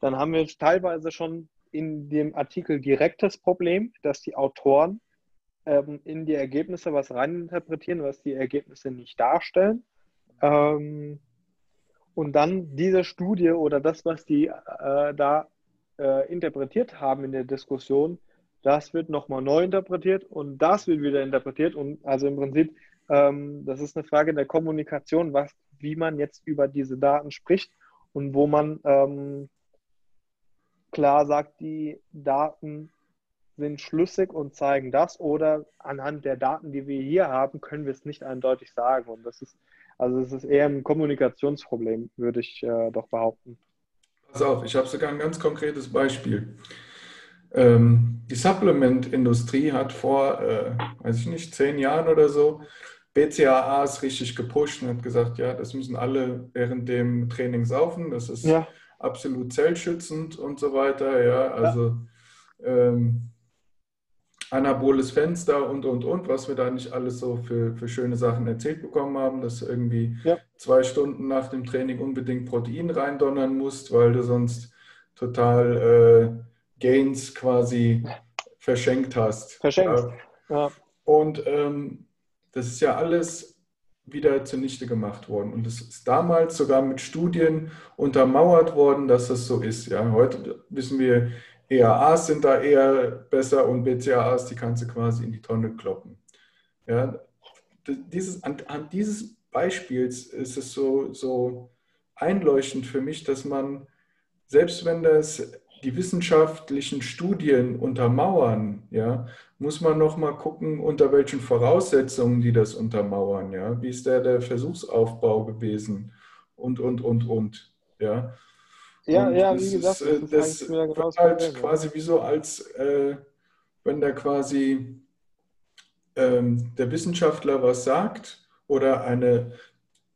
Dann haben wir teilweise schon in dem Artikel direktes Problem, dass die Autoren ähm, in die Ergebnisse was reininterpretieren, was die Ergebnisse nicht darstellen. Ähm, und dann diese Studie oder das, was die äh, da äh, interpretiert haben in der Diskussion, das wird nochmal neu interpretiert und das wird wieder interpretiert. Und also im Prinzip, ähm, das ist eine Frage der Kommunikation, was, wie man jetzt über diese Daten spricht und wo man ähm, klar sagt, die Daten sind schlüssig und zeigen das oder anhand der Daten, die wir hier haben, können wir es nicht eindeutig sagen. Und das ist also es ist eher ein Kommunikationsproblem, würde ich äh, doch behaupten. Pass auf, ich habe sogar ein ganz konkretes Beispiel. Ähm, die Supplement-Industrie hat vor, äh, weiß ich nicht, zehn Jahren oder so BCAAs richtig gepusht und hat gesagt, ja, das müssen alle während dem Training saufen, das ist ja. absolut zellschützend und so weiter. Ja, also ja. Ähm, anaboles Fenster und, und, und, was wir da nicht alles so für, für schöne Sachen erzählt bekommen haben, dass du irgendwie ja. zwei Stunden nach dem Training unbedingt Protein reindonnern musst, weil du sonst total äh, Gains quasi verschenkt hast. Verschenkt, ja. Und ähm, das ist ja alles wieder zunichte gemacht worden. Und es ist damals sogar mit Studien untermauert worden, dass das so ist. Ja, heute wissen wir, EAAs sind da eher besser und BCAAs, die kannst du quasi in die Tonne kloppen. Ja, dieses, an, an dieses Beispiels ist es so, so einleuchtend für mich, dass man, selbst wenn das die wissenschaftlichen Studien untermauern, ja, muss man noch mal gucken, unter welchen Voraussetzungen die das untermauern, ja. Wie ist der, der Versuchsaufbau gewesen und, und, und, und, ja. Ja, und ja, wie gesagt, ist, das, das ist genau halt Problem, quasi wie so, als äh, wenn da quasi ähm, der Wissenschaftler was sagt oder eine,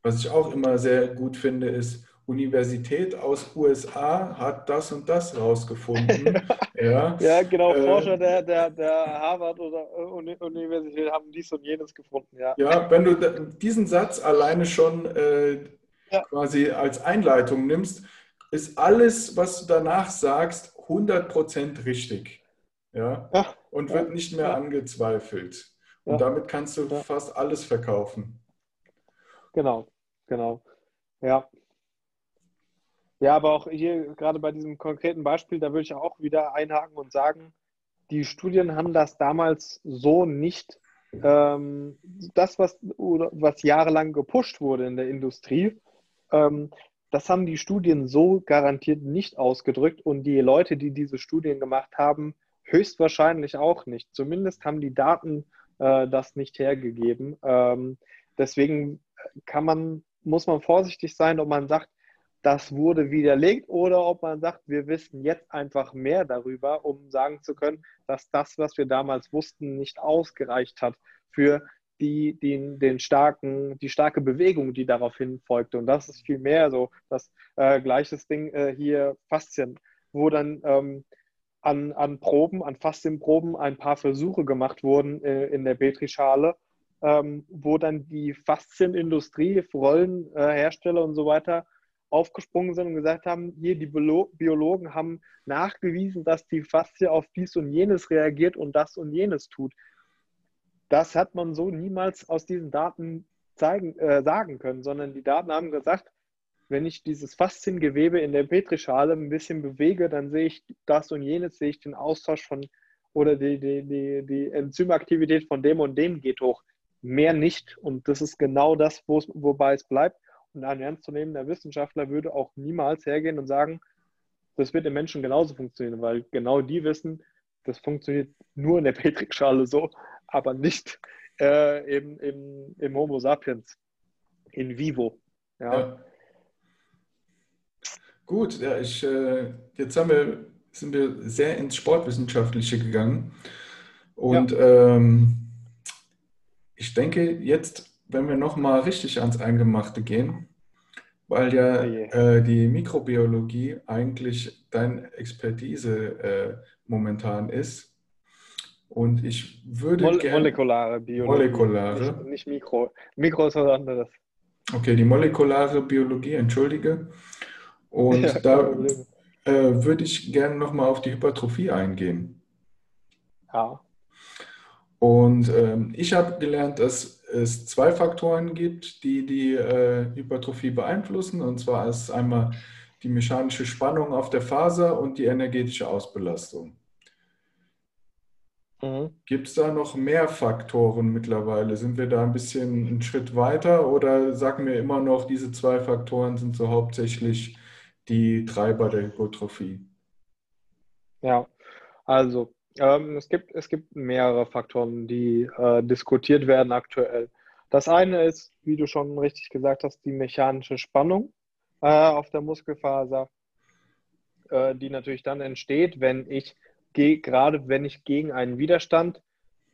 was ich auch immer sehr gut finde, ist, Universität aus USA hat das und das rausgefunden. ja. ja, genau, äh, Forscher der, der, der Harvard oder Universität haben dies und jenes gefunden. Ja, ja wenn du diesen Satz alleine schon äh, ja. quasi als Einleitung nimmst, ist alles, was du danach sagst, 100% richtig. Ja? ja. Und wird nicht mehr angezweifelt. Und damit kannst du fast alles verkaufen. Genau, genau. Ja, ja, aber auch hier gerade bei diesem konkreten Beispiel, da würde ich auch wieder einhaken und sagen, die Studien haben das damals so nicht, ähm, das, was, was jahrelang gepusht wurde in der Industrie, ähm, das haben die Studien so garantiert nicht ausgedrückt und die Leute, die diese Studien gemacht haben, höchstwahrscheinlich auch nicht. Zumindest haben die Daten äh, das nicht hergegeben. Ähm, deswegen kann man, muss man vorsichtig sein, ob man sagt, das wurde widerlegt oder ob man sagt, wir wissen jetzt einfach mehr darüber, um sagen zu können, dass das, was wir damals wussten, nicht ausgereicht hat für die, den, den starken, die starke Bewegung, die daraufhin folgte. Und das ist viel mehr so das äh, gleiches Ding äh, hier Faszien, wo dann ähm, an, an Proben, an Faszienproben ein paar Versuche gemacht wurden äh, in der Petrischale, ähm, wo dann die Faszienindustrie, Rollenhersteller und so weiter aufgesprungen sind und gesagt haben, hier die Biologen haben nachgewiesen, dass die Faszie auf dies und jenes reagiert und das und jenes tut. Das hat man so niemals aus diesen Daten zeigen, äh, sagen können, sondern die Daten haben gesagt, wenn ich dieses Fasziengewebe in der Petrischale ein bisschen bewege, dann sehe ich das und jenes, sehe ich den Austausch von oder die, die, die, die Enzymaktivität von dem und dem geht hoch. Mehr nicht. Und das ist genau das, wobei es bleibt. Und ein ernstzunehmender Wissenschaftler würde auch niemals hergehen und sagen, das wird im Menschen genauso funktionieren, weil genau die wissen, das funktioniert nur in der Petrischale so, aber nicht äh, im, im, im, Homo sapiens in vivo. Ja. ja. Gut, ja, ich, äh, jetzt haben wir, sind wir sehr ins Sportwissenschaftliche gegangen. Und ja. ähm, ich denke, jetzt wenn wir nochmal richtig ans Eingemachte gehen, weil ja oh äh, die Mikrobiologie eigentlich deine Expertise äh, momentan ist. Und ich würde Mol gerne... Molekulare Biologie. Molekulare. Nicht, nicht, Mikro. Mikro ist was anderes. Okay, die molekulare Biologie, entschuldige. Und ja, da äh, würde ich gerne nochmal auf die Hypertrophie eingehen. Ja. Und ähm, ich habe gelernt, dass es zwei Faktoren gibt, die die äh, Hypertrophie beeinflussen. Und zwar ist einmal die mechanische Spannung auf der Faser und die energetische Ausbelastung. Mhm. Gibt es da noch mehr Faktoren mittlerweile? Sind wir da ein bisschen einen Schritt weiter oder sagen wir immer noch, diese zwei Faktoren sind so hauptsächlich die Treiber der Hypertrophie? Ja, also ähm, es, gibt, es gibt mehrere Faktoren, die äh, diskutiert werden aktuell. Das eine ist, wie du schon richtig gesagt hast, die mechanische Spannung äh, auf der Muskelfaser, äh, die natürlich dann entsteht, wenn ich gerade wenn ich gegen einen Widerstand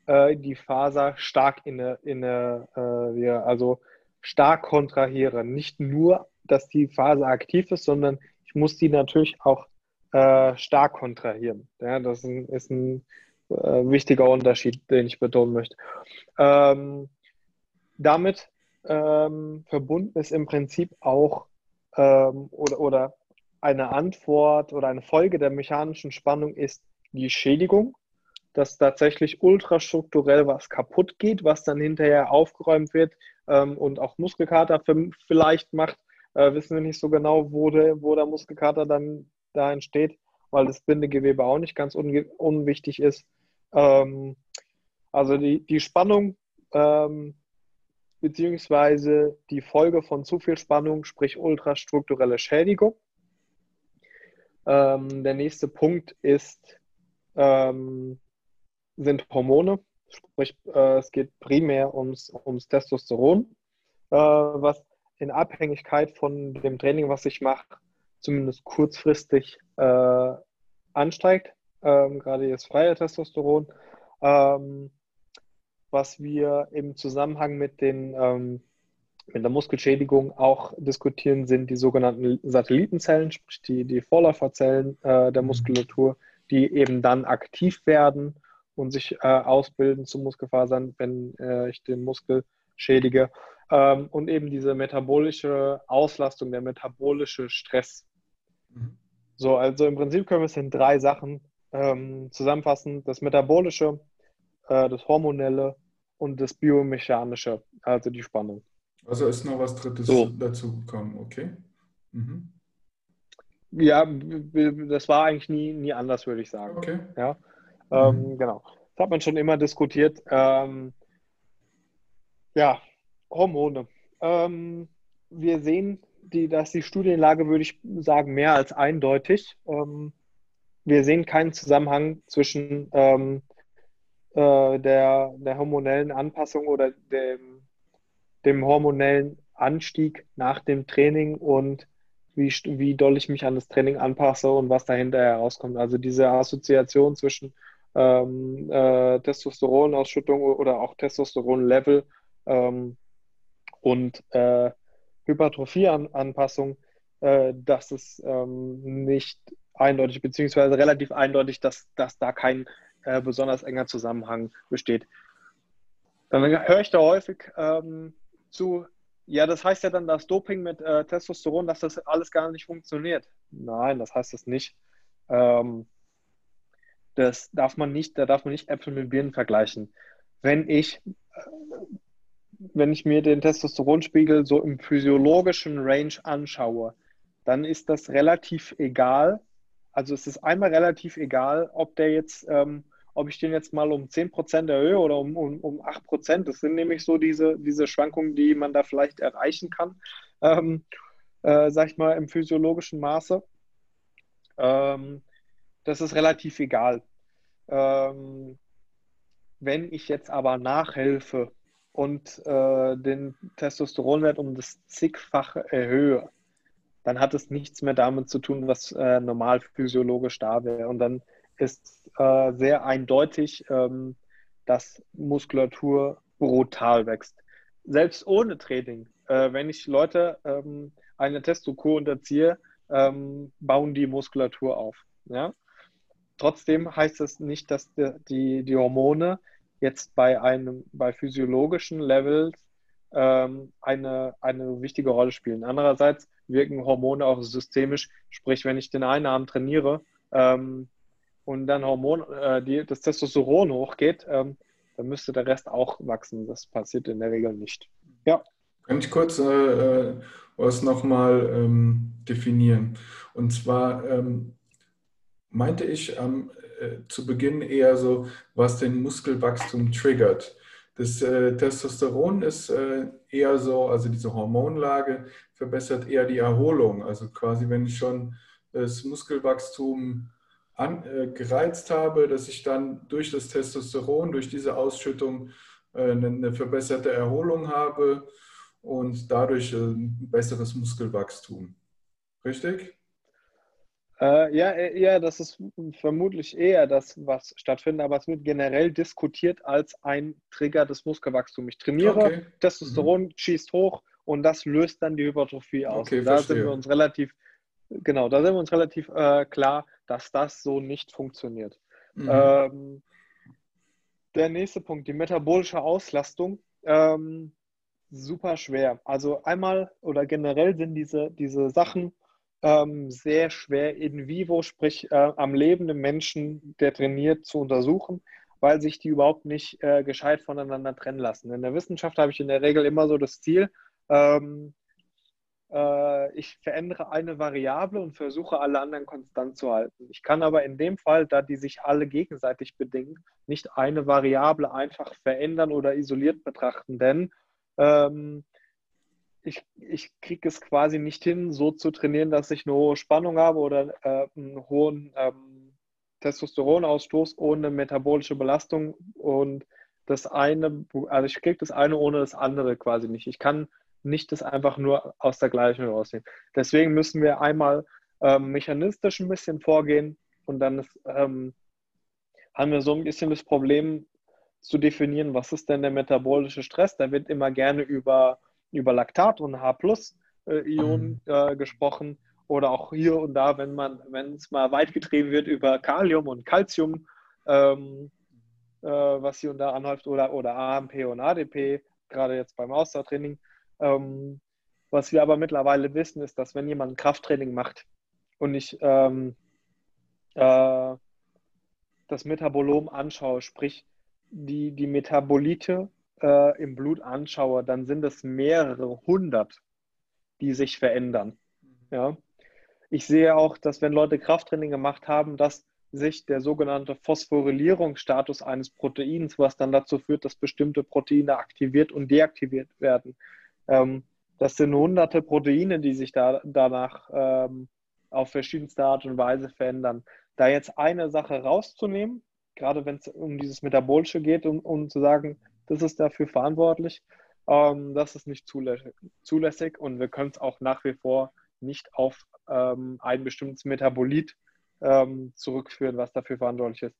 äh, die Faser stark in eine, in eine äh, also stark kontrahiere. Nicht nur, dass die Faser aktiv ist, sondern ich muss die natürlich auch äh, stark kontrahieren. Ja, das ist ein, äh, wichtiger Unterschied, den ich betonen möchte. Ähm, damit ähm, verbunden ist im Prinzip auch ähm, oder, oder eine Antwort oder eine Folge der mechanischen Spannung ist die Schädigung, dass tatsächlich ultrastrukturell was kaputt geht, was dann hinterher aufgeräumt wird ähm, und auch Muskelkater vielleicht macht. Äh, wissen wir nicht so genau, wo der, wo der Muskelkater dann da entsteht, weil das Bindegewebe auch nicht ganz un unwichtig ist. Ähm, also die, die Spannung ähm, beziehungsweise die Folge von zu viel Spannung, sprich ultrastrukturelle Schädigung. Ähm, der nächste Punkt ist, ähm, sind Hormone. Sprich, äh, es geht primär ums, ums Testosteron, äh, was in Abhängigkeit von dem Training, was ich mache, zumindest kurzfristig äh, ansteigt. Ähm, gerade das freie Testosteron. Ähm, was wir im Zusammenhang mit, den, ähm, mit der Muskelschädigung auch diskutieren, sind die sogenannten Satellitenzellen, sprich die, die Vorläuferzellen äh, der mhm. Muskulatur, die eben dann aktiv werden und sich äh, ausbilden zu Muskelfasern, wenn äh, ich den Muskel schädige. Ähm, und eben diese metabolische Auslastung, der metabolische Stress. Mhm. So, also im Prinzip können wir es in drei Sachen ähm, zusammenfassen. Das Metabolische, äh, das Hormonelle und das Biomechanische, also die Spannung. Also ist noch was Drittes so. dazu gekommen, okay? Mhm. Ja, das war eigentlich nie, nie anders, würde ich sagen. Okay. Ja, ähm, mhm. genau. Das hat man schon immer diskutiert. Ähm, ja, Hormone. Ähm, wir sehen, die, dass die Studienlage, würde ich sagen, mehr als eindeutig. Ähm, wir sehen keinen Zusammenhang zwischen ähm, äh, der, der hormonellen Anpassung oder dem, dem hormonellen Anstieg nach dem Training und wie, wie doll ich mich an das Training anpasse und was dahinter herauskommt. Also diese Assoziation zwischen ähm, äh, Testosteronausschüttung oder auch Testosteronlevel ähm, und äh, Hypertrophieanpassung, äh, das ist ähm, nicht eindeutig, beziehungsweise relativ eindeutig, dass, dass da kein äh, besonders enger Zusammenhang besteht. Dann höre ich da häufig ähm, zu, ja, das heißt ja dann, dass Doping mit äh, Testosteron, dass das alles gar nicht funktioniert. Nein, das heißt das nicht. Ähm, das darf man nicht, da darf man nicht Äpfel mit Birnen vergleichen. Wenn ich, äh, wenn ich mir den Testosteronspiegel so im physiologischen Range anschaue, dann ist das relativ egal. Also es ist einmal relativ egal, ob der jetzt ähm, ob ich den jetzt mal um 10% erhöhe oder um, um, um 8%. Das sind nämlich so diese, diese Schwankungen, die man da vielleicht erreichen kann, ähm, äh, sag ich mal, im physiologischen Maße. Ähm, das ist relativ egal. Ähm, wenn ich jetzt aber nachhelfe und äh, den Testosteronwert um das zigfache erhöhe, dann hat es nichts mehr damit zu tun, was äh, normal physiologisch da wäre. Und dann ist äh, sehr eindeutig, ähm, dass Muskulatur brutal wächst. Selbst ohne Training, äh, wenn ich Leute ähm, eine Testokur unterziehe, ähm, bauen die Muskulatur auf. Ja? Trotzdem heißt es nicht, dass die, die Hormone jetzt bei einem bei physiologischen Levels ähm, eine, eine wichtige Rolle spielen. Andererseits wirken Hormone auch systemisch, sprich, wenn ich den einen Arm trainiere, ähm, und dann Hormon, äh, die, das Testosteron hochgeht, ähm, dann müsste der Rest auch wachsen. Das passiert in der Regel nicht. Ja. Kann ich kurz äh, äh was nochmal ähm, definieren? Und zwar ähm, meinte ich am, äh, zu Beginn eher so, was den Muskelwachstum triggert. Das äh, Testosteron ist äh, eher so, also diese Hormonlage verbessert eher die Erholung. Also quasi, wenn ich schon das Muskelwachstum an, äh, gereizt habe, dass ich dann durch das Testosteron, durch diese Ausschüttung äh, eine, eine, verbesserte Erholung habe und dadurch äh, ein besseres Muskelwachstum. Richtig? Äh, ja, äh, ja, das ist vermutlich eher das, was stattfindet, aber es wird generell diskutiert als ein Trigger des Muskelwachstums. Ich trainiere, okay. Testosteron mhm. schießt hoch und das löst dann die Hypertrophie aus. Okay, da verstehe. sind wir uns relativ Genau, da sind wir uns relativ äh, klar, dass das so nicht funktioniert. Mhm. Ähm, der nächste Punkt, die metabolische Auslastung. Ähm, super schwer. Also einmal oder generell sind diese, diese Sachen ähm, sehr schwer in vivo, sprich äh, am lebenden Menschen, der trainiert, zu untersuchen, weil sich die überhaupt nicht äh, gescheit voneinander trennen lassen. In der Wissenschaft habe ich in der Regel immer so das Ziel, ähm, äh, ich verändere eine Variable und versuche alle anderen konstant zu halten. Ich kann aber in dem Fall, da die sich alle gegenseitig bedingen, nicht eine Variable einfach verändern oder isoliert betrachten, denn ähm, ich, ich kriege es quasi nicht hin, so zu trainieren, dass ich eine hohe Spannung habe oder äh, einen hohen ähm, Testosteronausstoß ohne metabolische Belastung und das eine, also ich kriege das eine ohne das andere quasi nicht. Ich kann nicht das einfach nur aus der Gleichung rausnehmen. Deswegen müssen wir einmal ähm, mechanistisch ein bisschen vorgehen und dann ist, ähm, haben wir so ein bisschen das Problem zu definieren, was ist denn der metabolische Stress. Da wird immer gerne über, über Laktat und H-Plus-Ionen äh, mhm. äh, gesprochen oder auch hier und da, wenn man, wenn es mal weit getrieben wird, über Kalium und Calcium, ähm, äh, was hier und da anhäuft, oder, oder AMP und ADP, gerade jetzt beim Ausdauertraining. Ähm, was wir aber mittlerweile wissen, ist, dass wenn jemand ein Krafttraining macht und ich ähm, äh, das Metabolom anschaue, sprich die, die Metabolite äh, im Blut anschaue, dann sind es mehrere hundert, die sich verändern. Ja? Ich sehe auch, dass wenn Leute Krafttraining gemacht haben, dass sich der sogenannte Phosphorylierungsstatus eines Proteins, was dann dazu führt, dass bestimmte Proteine aktiviert und deaktiviert werden. Ähm, das sind hunderte Proteine, die sich da, danach ähm, auf verschiedenste Art und Weise verändern. Da jetzt eine Sache rauszunehmen, gerade wenn es um dieses Metabolische geht, um, um zu sagen, das ist dafür verantwortlich, ähm, das ist nicht zulässig, zulässig und wir können es auch nach wie vor nicht auf ähm, ein bestimmtes Metabolit ähm, zurückführen, was dafür verantwortlich ist.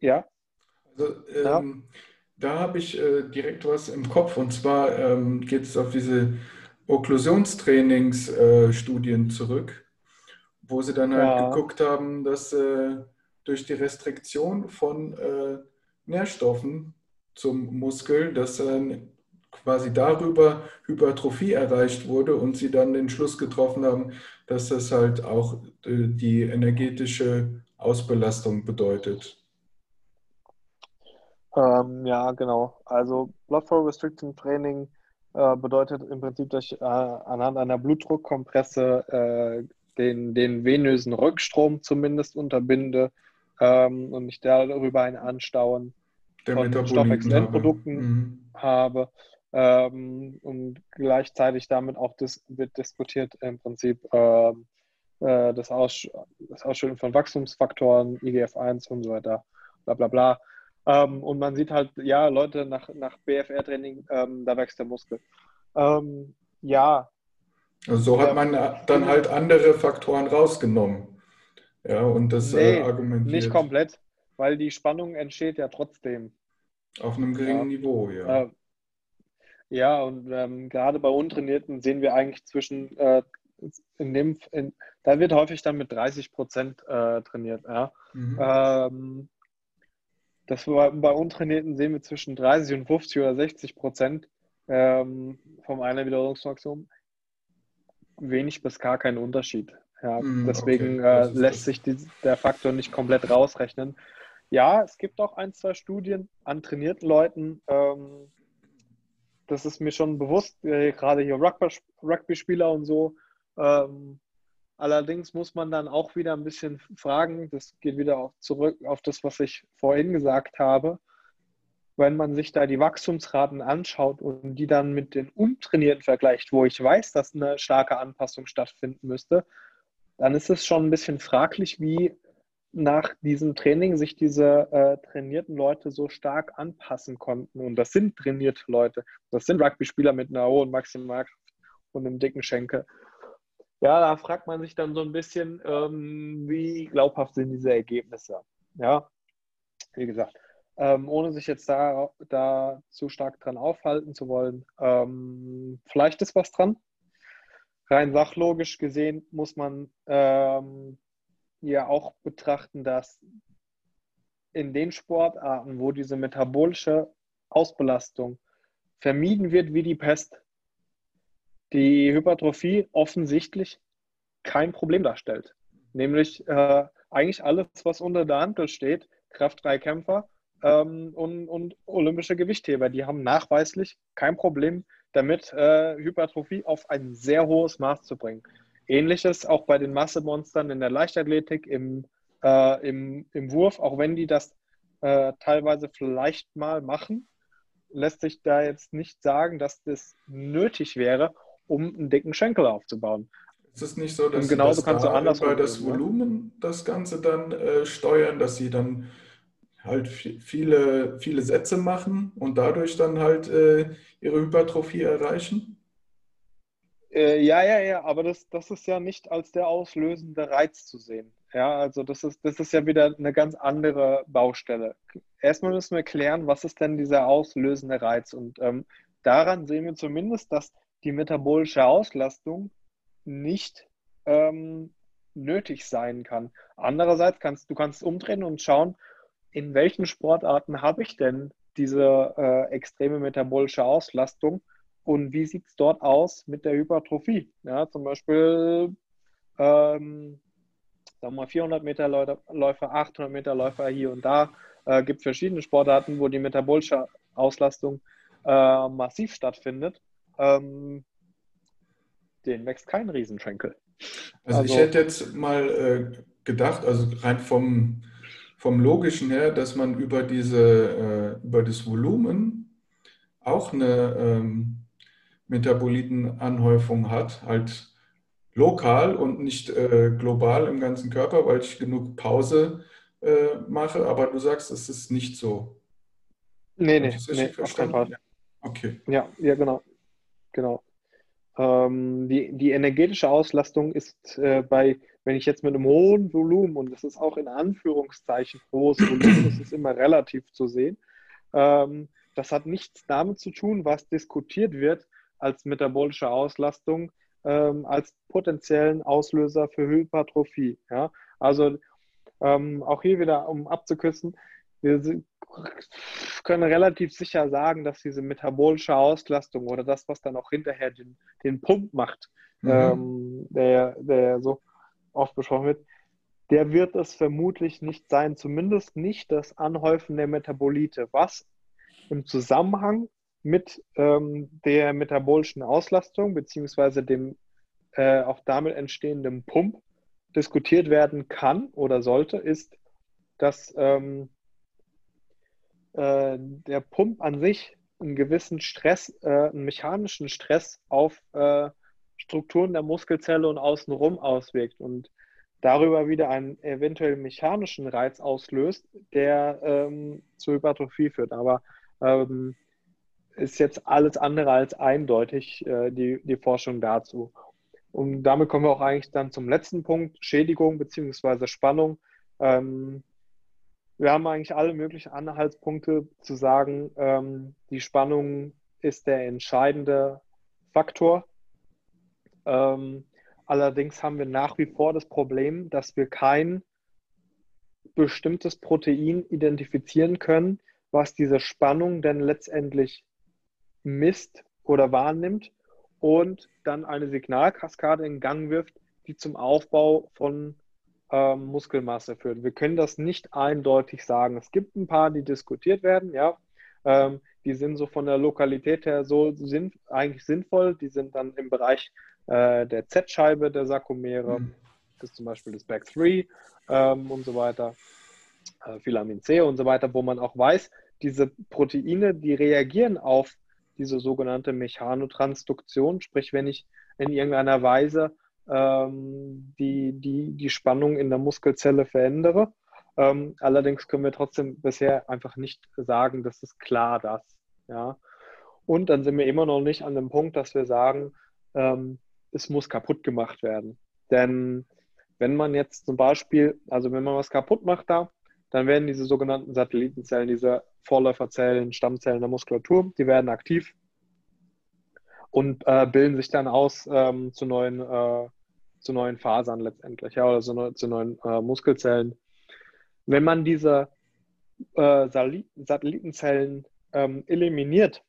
Ja? Also, ja? Ähm, da habe ich äh, direkt was im Kopf und zwar ähm, geht es auf diese Okklusionstrainingsstudien äh, zurück, wo sie dann halt ja. geguckt haben, dass äh, durch die Restriktion von äh, Nährstoffen zum Muskel, dass dann quasi darüber Hypertrophie erreicht wurde und sie dann den Schluss getroffen haben, dass das halt auch äh, die energetische Ausbelastung bedeutet. Ähm, ja, genau. Also Blood Flow Restriction Training äh, bedeutet im Prinzip, dass ich äh, anhand einer Blutdruckkompresse äh, den, den venösen Rückstrom zumindest unterbinde ähm, und ich darüber ein Anstauen Der von Stoffwechselendprodukten habe, mhm. habe ähm, und gleichzeitig damit auch dis wird diskutiert im Prinzip ähm, äh, das, Aus das Ausschütten von Wachstumsfaktoren, IGF-1 und so weiter, bla bla bla. Ähm, und man sieht halt, ja, Leute nach, nach BFR-Training, ähm, da wächst der Muskel. Ähm, ja. Also so hat man dann halt andere Faktoren rausgenommen. Ja, und das äh, nee, äh, argumentiert. Nicht komplett, weil die Spannung entsteht ja trotzdem. Auf einem geringen ja. Niveau, ja. Äh, ja, und ähm, gerade bei Untrainierten sehen wir eigentlich zwischen, äh, in dem, in, da wird häufig dann mit 30 Prozent äh, trainiert. Ja. Mhm. Ähm, das bei, bei Untrainierten sehen wir zwischen 30 und 50 oder 60 Prozent ähm, vom einer Wiederholungsmaximum. Wenig bis gar kein Unterschied. Ja, mm, deswegen okay. äh, lässt das. sich die, der Faktor nicht komplett rausrechnen. Ja, es gibt auch ein, zwei Studien an trainierten Leuten. Ähm, das ist mir schon bewusst, äh, gerade hier Rugby-Spieler und so. Ähm, allerdings muss man dann auch wieder ein bisschen fragen, das geht wieder auch zurück auf das, was ich vorhin gesagt habe. Wenn man sich da die Wachstumsraten anschaut und die dann mit den Untrainierten vergleicht, wo ich weiß, dass eine starke Anpassung stattfinden müsste, dann ist es schon ein bisschen fraglich, wie nach diesem Training sich diese äh, trainierten Leute so stark anpassen konnten. Und das sind trainierte Leute. Das sind Rugby-Spieler mit einer hohen Maximalkraft und einem dicken Schenkel. Ja, da fragt man sich dann so ein bisschen, ähm, wie glaubhaft sind diese Ergebnisse. Ja, wie gesagt, ähm, ohne sich jetzt da, da zu stark dran aufhalten zu wollen. Ähm, vielleicht ist was dran, rein sachlogisch gesehen muss man ähm, ja auch betrachten, dass in den Sportarten, wo diese metabolische Ausbelastung vermieden wird wie die Pest, die Hypertrophie offensichtlich kein Problem darstellt. Nämlich äh, eigentlich alles, was unter der Handel steht, Kraft-3-Kämpfer ähm, und, und olympische Gewichtheber, die haben nachweislich kein Problem damit äh, Hypertrophie auf ein sehr hohes Maß zu bringen. Ähnliches auch bei den Massemonstern in der Leichtathletik, im, äh, im, im Wurf, auch wenn die das äh, teilweise vielleicht mal machen, lässt sich da jetzt nicht sagen, dass das nötig wäre, um einen dicken Schenkel aufzubauen. Ist es nicht so, dass genauso das kannst du da andersrum über das ne? Volumen das Ganze dann äh, steuern, dass sie dann halt vi- viele, viele Sätze machen und dadurch dann halt äh, ihre Hypertrophie erreichen? Äh, ja, ja, ja, aber das, das ist ja nicht als der auslösende Reiz zu sehen. Ja, also das ist, das ist ja wieder eine ganz andere Baustelle. Erstmal müssen wir klären, was ist denn dieser auslösende Reiz? Und ähm, daran sehen wir zumindest, dass die metabolische Auslastung nicht ähm, nötig sein kann. Andererseits kannst du kannst umdrehen und schauen, in welchen Sportarten habe ich denn diese äh, extreme metabolische Auslastung und wie sieht es dort aus mit der Hypertrophie? Ja, zum Beispiel ähm, sagen wir mal 400 Meter Läu- Läufer, 800 Meter Läufer hier und da. Äh, gibt verschiedene Sportarten, wo die metabolische Auslastung äh, massiv stattfindet. Ähm, denen wächst kein Riesenschenkel. Also ich Also- hätte jetzt mal äh, gedacht, also rein vom, vom Logischen her, dass man über diese, äh, über das Volumen auch eine ähm, Metabolitenanhäufung hat, halt lokal und nicht äh, global im ganzen Körper, weil ich genug Pause äh, mache. Aber du sagst, es ist nicht so. Nee, nee, nee, richtig auf keinen verstanden? Fall. Okay. Ja, ja, genau. Genau. Ähm, die, die energetische Auslastung ist äh, bei, wenn ich jetzt mit einem hohen Volumen, und das ist auch in Anführungszeichen hohes Volumen, das ist immer relativ zu sehen, ähm, das hat nichts damit zu tun, was diskutiert wird als metabolische Auslastung, ähm, als potenziellen Auslöser für Hypertrophie. Ja? Also ähm, auch hier wieder, um abzukürzen, wir sind, können relativ sicher sagen, dass diese metabolische Auslastung oder das, was dann auch hinterher den, den Pump macht, Mhm. ähm, der, der so oft besprochen wird, der wird es vermutlich nicht sein, zumindest nicht das Anhäufen der Metabolite, was im Zusammenhang mit ähm, der metabolischen Auslastung beziehungsweise dem äh, auch damit entstehenden Pump diskutiert werden kann oder sollte, ist, dass ähm, äh, der Pump an sich einen gewissen Stress, äh, einen mechanischen Stress auf äh, Strukturen der Muskelzelle und außenrum auswirkt und darüber wieder einen eventuell mechanischen Reiz auslöst, der ähm, zur Hypertrophie führt. Aber ähm, ist jetzt alles andere als eindeutig, äh, die, die Forschung dazu. Und damit kommen wir auch eigentlich dann zum letzten Punkt, Schädigung bzw. Spannung. Ähm, wir haben eigentlich alle möglichen Anhaltspunkte zu sagen, ähm, die Spannung ist der entscheidende Faktor. Ähm, allerdings haben wir nach wie vor das Problem, dass wir kein bestimmtes Protein identifizieren können, was diese Spannung denn letztendlich misst oder wahrnimmt und dann eine Signalkaskade in Gang wirft, die zum Aufbau von ähm, Muskelmasse führt. Wir können das nicht eindeutig sagen. Es gibt ein paar, die diskutiert werden, ja. Ähm, die sind so von der Lokalität her so sind eigentlich sinnvoll. Die sind dann im Bereich äh, der Z-Scheibe der Sarkomere, Mhm. das ist zum Beispiel das BAC3 ähm, und so weiter, äh, Filamin C und so weiter, wo man auch weiß, diese Proteine, die reagieren auf diese sogenannte Mechanotransduktion, sprich, wenn ich in irgendeiner Weise ähm, die, die, die Spannung in der Muskelzelle verändere. Ähm, allerdings können wir trotzdem bisher einfach nicht sagen, das ist klar das. Ja. Und dann sind wir immer noch nicht an dem Punkt, dass wir sagen, ähm, es muss kaputt gemacht werden. Denn wenn man jetzt zum Beispiel, also wenn man was kaputt macht da, dann werden diese sogenannten Satellitenzellen, diese Vorläuferzellen, Stammzellen der Muskulatur, die werden aktiv und äh, bilden sich dann aus ähm, zu, neuen, äh, zu neuen Fasern letztendlich, ja, oder zu, neu, zu neuen äh, Muskelzellen. Wenn man diese äh, Satellitenzellen ähm, eliminiert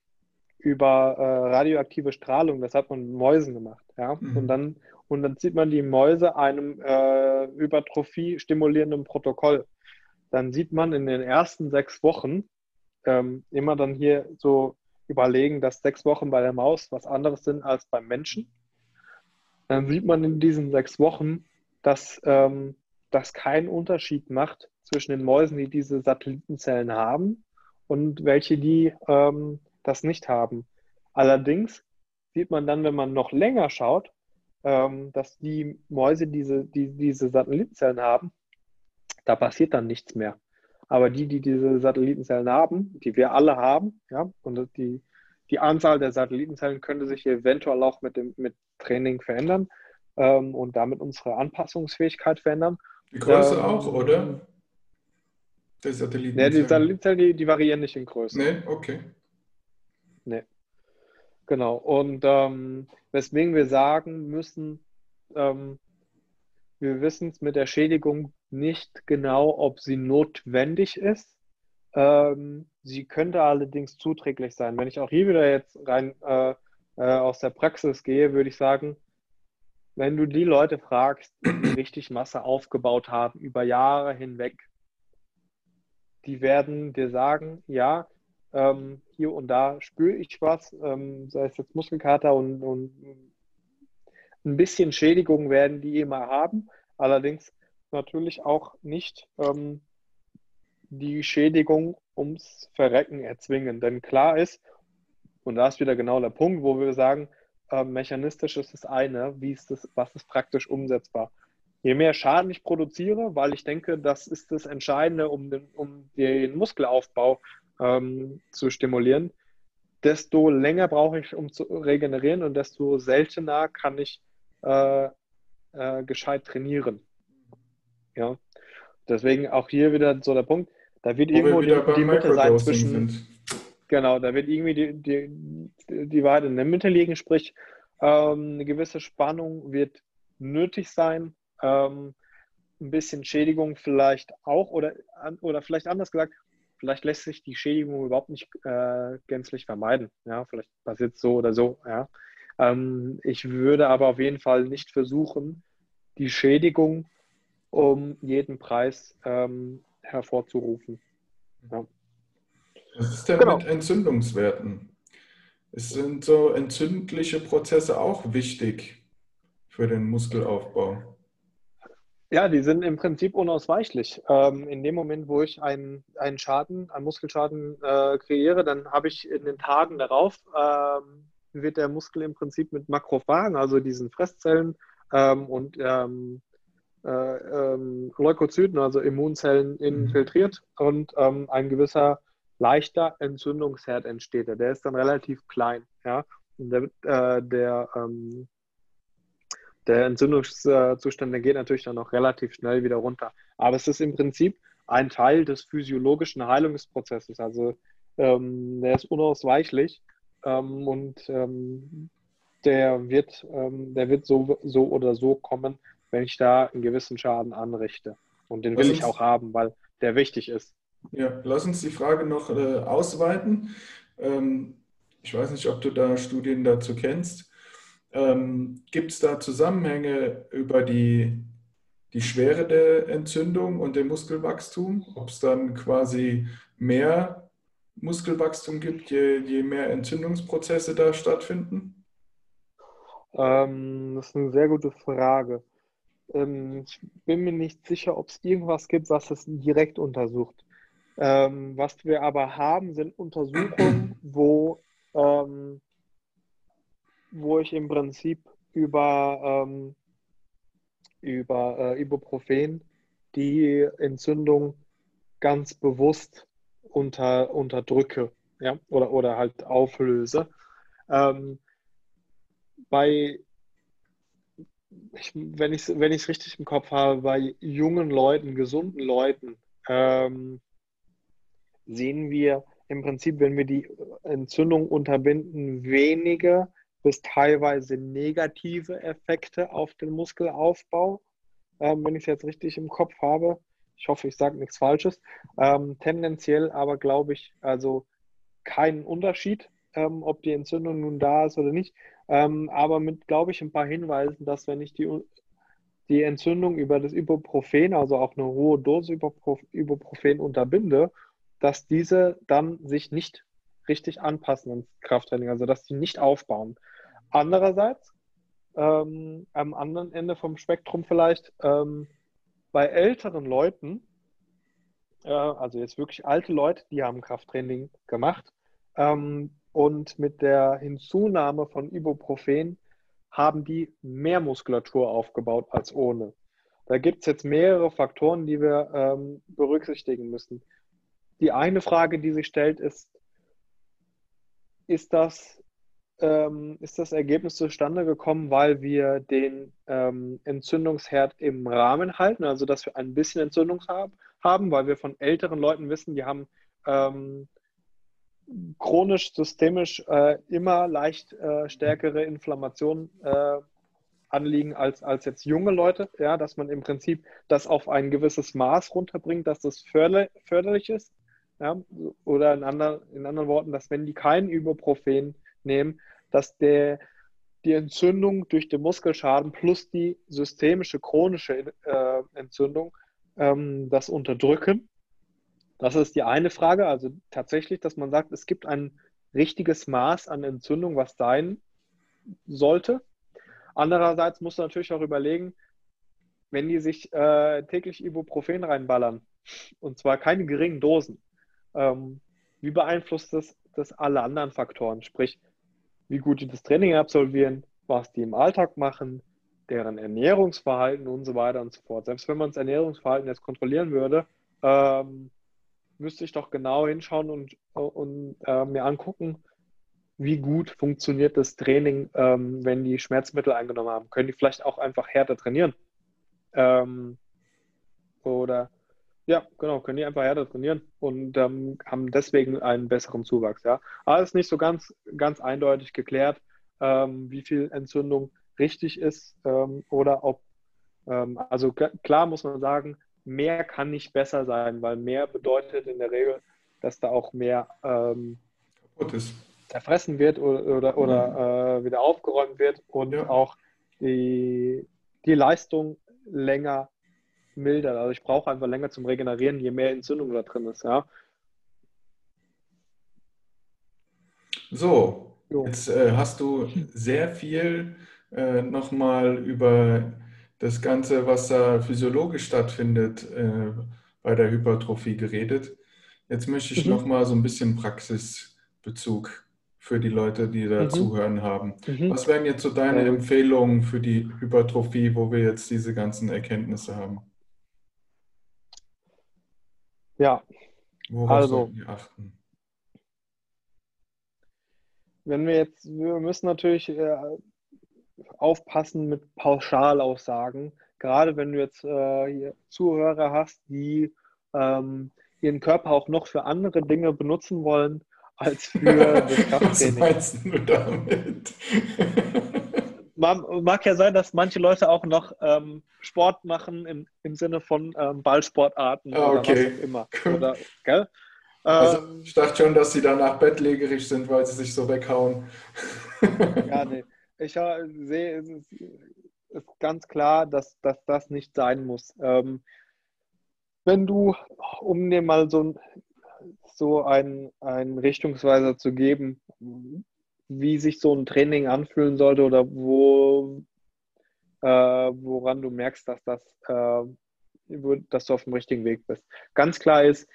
über äh, radioaktive Strahlung, das hat man mit Mäusen gemacht, ja, Mhm. und dann und dann zieht man die Mäuse einem äh, Hypertrophie stimulierenden Protokoll. Dann sieht man in den ersten sechs Wochen ähm, immer dann hier so überlegen, dass sechs Wochen bei der Maus was anderes sind als beim Menschen. Dann sieht man in diesen sechs Wochen, dass ähm, das keinen Unterschied macht zwischen den Mäusen, die diese Satellitenzellen haben und welche, die ähm, das nicht haben. Allerdings sieht man dann, wenn man noch länger schaut, ähm, dass die Mäuse diese, die diese Satellitenzellen haben, da passiert dann nichts mehr. Aber die, die diese Satellitenzellen haben, die wir alle haben, ja, und die, die Anzahl der Satellitenzellen könnte sich eventuell auch mit dem mit Training verändern ähm, und damit unsere Anpassungsfähigkeit verändern. Die Größe ähm, auch, oder? Der Satellitenzellen. Ja, die Satellitenzellen, die, die variieren nicht in Größe. Nee, okay. Nee. Genau. Und ähm, weswegen wir sagen müssen, ähm, wir wissen es mit der Schädigung nicht genau, ob sie notwendig ist. Ähm, sie könnte allerdings zuträglich sein. Wenn ich auch hier wieder jetzt rein äh, äh, aus der Praxis gehe, würde ich sagen, wenn du die Leute fragst, die richtig Masse aufgebaut haben über Jahre hinweg, die werden dir sagen, ja, ähm, hier und da spüre ich was, ähm, sei es jetzt Muskelkater und, und ein bisschen Schädigung werden die immer haben, allerdings natürlich auch nicht ähm, die Schädigung ums Verrecken erzwingen. Denn klar ist, und da ist wieder genau der Punkt, wo wir sagen, äh, mechanistisch ist das eine, wie ist das, was ist praktisch umsetzbar. Je mehr Schaden ich produziere, weil ich denke, das ist das Entscheidende, um den, um den Muskelaufbau ähm, zu stimulieren, desto länger brauche ich, um zu regenerieren und desto seltener kann ich äh, äh, gescheit trainieren. Ja. Deswegen auch hier wieder so der Punkt, da wird Wo irgendwo die, die Mitte sein zwischen. Sind. Genau, da wird irgendwie die, die, die Wahrheit in der Mitte liegen, sprich, ähm, eine gewisse Spannung wird nötig sein. Ähm, ein bisschen Schädigung vielleicht auch oder, oder vielleicht anders gesagt, vielleicht lässt sich die Schädigung überhaupt nicht äh, gänzlich vermeiden. Ja, vielleicht passiert es so oder so. Ja. Ähm, ich würde aber auf jeden Fall nicht versuchen, die Schädigung um jeden Preis ähm, hervorzurufen. Ja. Was ist denn genau. mit Entzündungswerten? Sind so entzündliche Prozesse auch wichtig für den Muskelaufbau? Ja, die sind im Prinzip unausweichlich. Ähm, in dem Moment, wo ich einen, einen Schaden, einen Muskelschaden äh, kreiere, dann habe ich in den Tagen darauf, ähm, wird der Muskel im Prinzip mit Makrophagen, also diesen Fresszellen ähm, und ähm, äh, ähm, Leukozyten, also Immunzellen, mhm. infiltriert und ähm, ein gewisser leichter Entzündungsherd entsteht. Der ist dann relativ klein. Ja? Und der, äh, der der Entzündungszustand, der geht natürlich dann auch relativ schnell wieder runter. Aber es ist im Prinzip ein Teil des physiologischen Heilungsprozesses. Also ähm, der ist unausweichlich ähm, und ähm, der wird, ähm, der wird so, so oder so kommen, wenn ich da einen gewissen Schaden anrichte. Und den will ich auch haben, weil der wichtig ist. Ja, lass uns die Frage noch äh, ausweiten. Ähm, ich weiß nicht, ob du da Studien dazu kennst. Ähm, Gibt es da Zusammenhänge über die, die Schwere der Entzündung und dem Muskelwachstum? Ob es dann quasi mehr Muskelwachstum gibt, je, je mehr Entzündungsprozesse da stattfinden? Ähm, das ist eine sehr gute Frage. Ähm, ich bin mir nicht sicher, ob es irgendwas gibt, was es direkt untersucht. Ähm, was wir aber haben, sind Untersuchungen, wo ähm, wo ich im Prinzip über, ähm, über äh, Ibuprofen die Entzündung ganz bewusst unter, unterdrücke ja? oder, oder halt auflöse. Ähm, bei, ich, wenn ich es wenn richtig im Kopf habe, bei jungen Leuten, gesunden Leuten, ähm, sehen wir im Prinzip, wenn wir die Entzündung unterbinden, weniger bis teilweise negative Effekte auf den Muskelaufbau, ähm, wenn ich es jetzt richtig im Kopf habe. Ich hoffe, ich sage nichts Falsches. Ähm, tendenziell aber glaube ich, also keinen Unterschied, ähm, ob die Entzündung nun da ist oder nicht. Ähm, aber mit, glaube ich, ein paar Hinweisen, dass wenn ich die, die Entzündung über das Ibuprofen, also auch eine hohe Dose Ibuprofen unterbinde, dass diese dann sich nicht richtig anpassen ins Krafttraining, also dass die nicht aufbauen. Andererseits, ähm, am anderen Ende vom Spektrum vielleicht, ähm, bei älteren Leuten, äh, also jetzt wirklich alte Leute, die haben Krafttraining gemacht, ähm, und mit der Hinzunahme von Ibuprofen haben die mehr Muskulatur aufgebaut als ohne. Da gibt es jetzt mehrere Faktoren, die wir ähm, berücksichtigen müssen. Die eine Frage, die sich stellt, ist, ist das, ähm, ist das Ergebnis zustande gekommen, weil wir den ähm, Entzündungsherd im Rahmen halten, also dass wir ein bisschen Entzündung haben, weil wir von älteren Leuten wissen, die haben ähm, chronisch, systemisch äh, immer leicht äh, stärkere Inflammationen äh, anliegen als, als jetzt junge Leute, ja, dass man im Prinzip das auf ein gewisses Maß runterbringt, dass das förder, förderlich ist. Ja, oder in, anderen, in anderen Worten, dass wenn die kein Ibuprofen nehmen, dass der, die Entzündung durch den Muskelschaden plus die systemische chronische äh, Entzündung ähm, das unterdrücken das ist die eine Frage. Also tatsächlich, dass man sagt, es gibt ein richtiges Maß an Entzündung, was sein sollte. Andererseits muss man natürlich auch überlegen, wenn die sich äh, täglich Ibuprofen reinballern, und zwar keine geringen Dosen, ähm, wie beeinflusst das, das alle anderen Faktoren? Sprich, wie gut die das Training absolvieren, was die im Alltag machen, deren Ernährungsverhalten und so weiter und so fort. Selbst wenn man das Ernährungsverhalten jetzt kontrollieren würde, ähm, müsste ich doch genau hinschauen und, und äh, mir angucken, wie gut funktioniert das Training, ähm, wenn die Schmerzmittel eingenommen haben. Können die vielleicht auch einfach härter trainieren? Ähm, oder ja, genau, können die einfach härter trainieren und ähm, haben deswegen einen besseren Zuwachs. Ja, alles nicht so ganz, ganz eindeutig geklärt, ähm, wie viel Entzündung richtig ist ähm, oder ob, ähm, also klar muss man sagen, mehr kann nicht besser sein, weil mehr bedeutet in der Regel, dass da auch mehr ähm, zerfressen wird oder, oder, oder mhm. äh, wieder aufgeräumt wird und ja. auch die, die Leistung länger mildert. Also ich brauche einfach länger zum Regenerieren, je mehr Entzündung da drin ist. Ja. So, jetzt äh, hast du sehr viel äh, nochmal über das Ganze, was da physiologisch stattfindet, äh, bei der Hypertrophie geredet. Jetzt möchte ich mhm. noch mal so ein bisschen Praxisbezug für die Leute, die da mhm. zuhören haben. Mhm. Was wären jetzt so deine. Empfehlungen für die Hypertrophie, wo wir jetzt diese ganzen Erkenntnisse haben? Ja, Worauf also, sollten wir achten? Wenn wir jetzt, wir müssen natürlich äh, aufpassen mit Pauschalaussagen. Gerade wenn du jetzt äh, Zuhörer hast, die ähm, ihren Körper auch noch für andere Dinge benutzen wollen als für das Krafttraining. Was meinst du damit? mag ja sein, dass manche Leute auch noch ähm, Sport machen im, im Sinne von ähm, Ballsportarten ah, okay. oder was auch immer. Oder, gell? Also, ähm, ich dachte schon, dass sie danach bettlägerig sind, weil sie sich so weghauen. ja, nee ich sehe, es ist, ist ganz klar, dass, dass das nicht sein muss. Ähm, wenn du, um dir mal so, so einen, einen Richtungsweiser zu geben, wie sich so ein Training anfühlen sollte oder wo, äh, woran du merkst, dass, das, äh, dass du auf dem richtigen Weg bist. Ganz klar ist,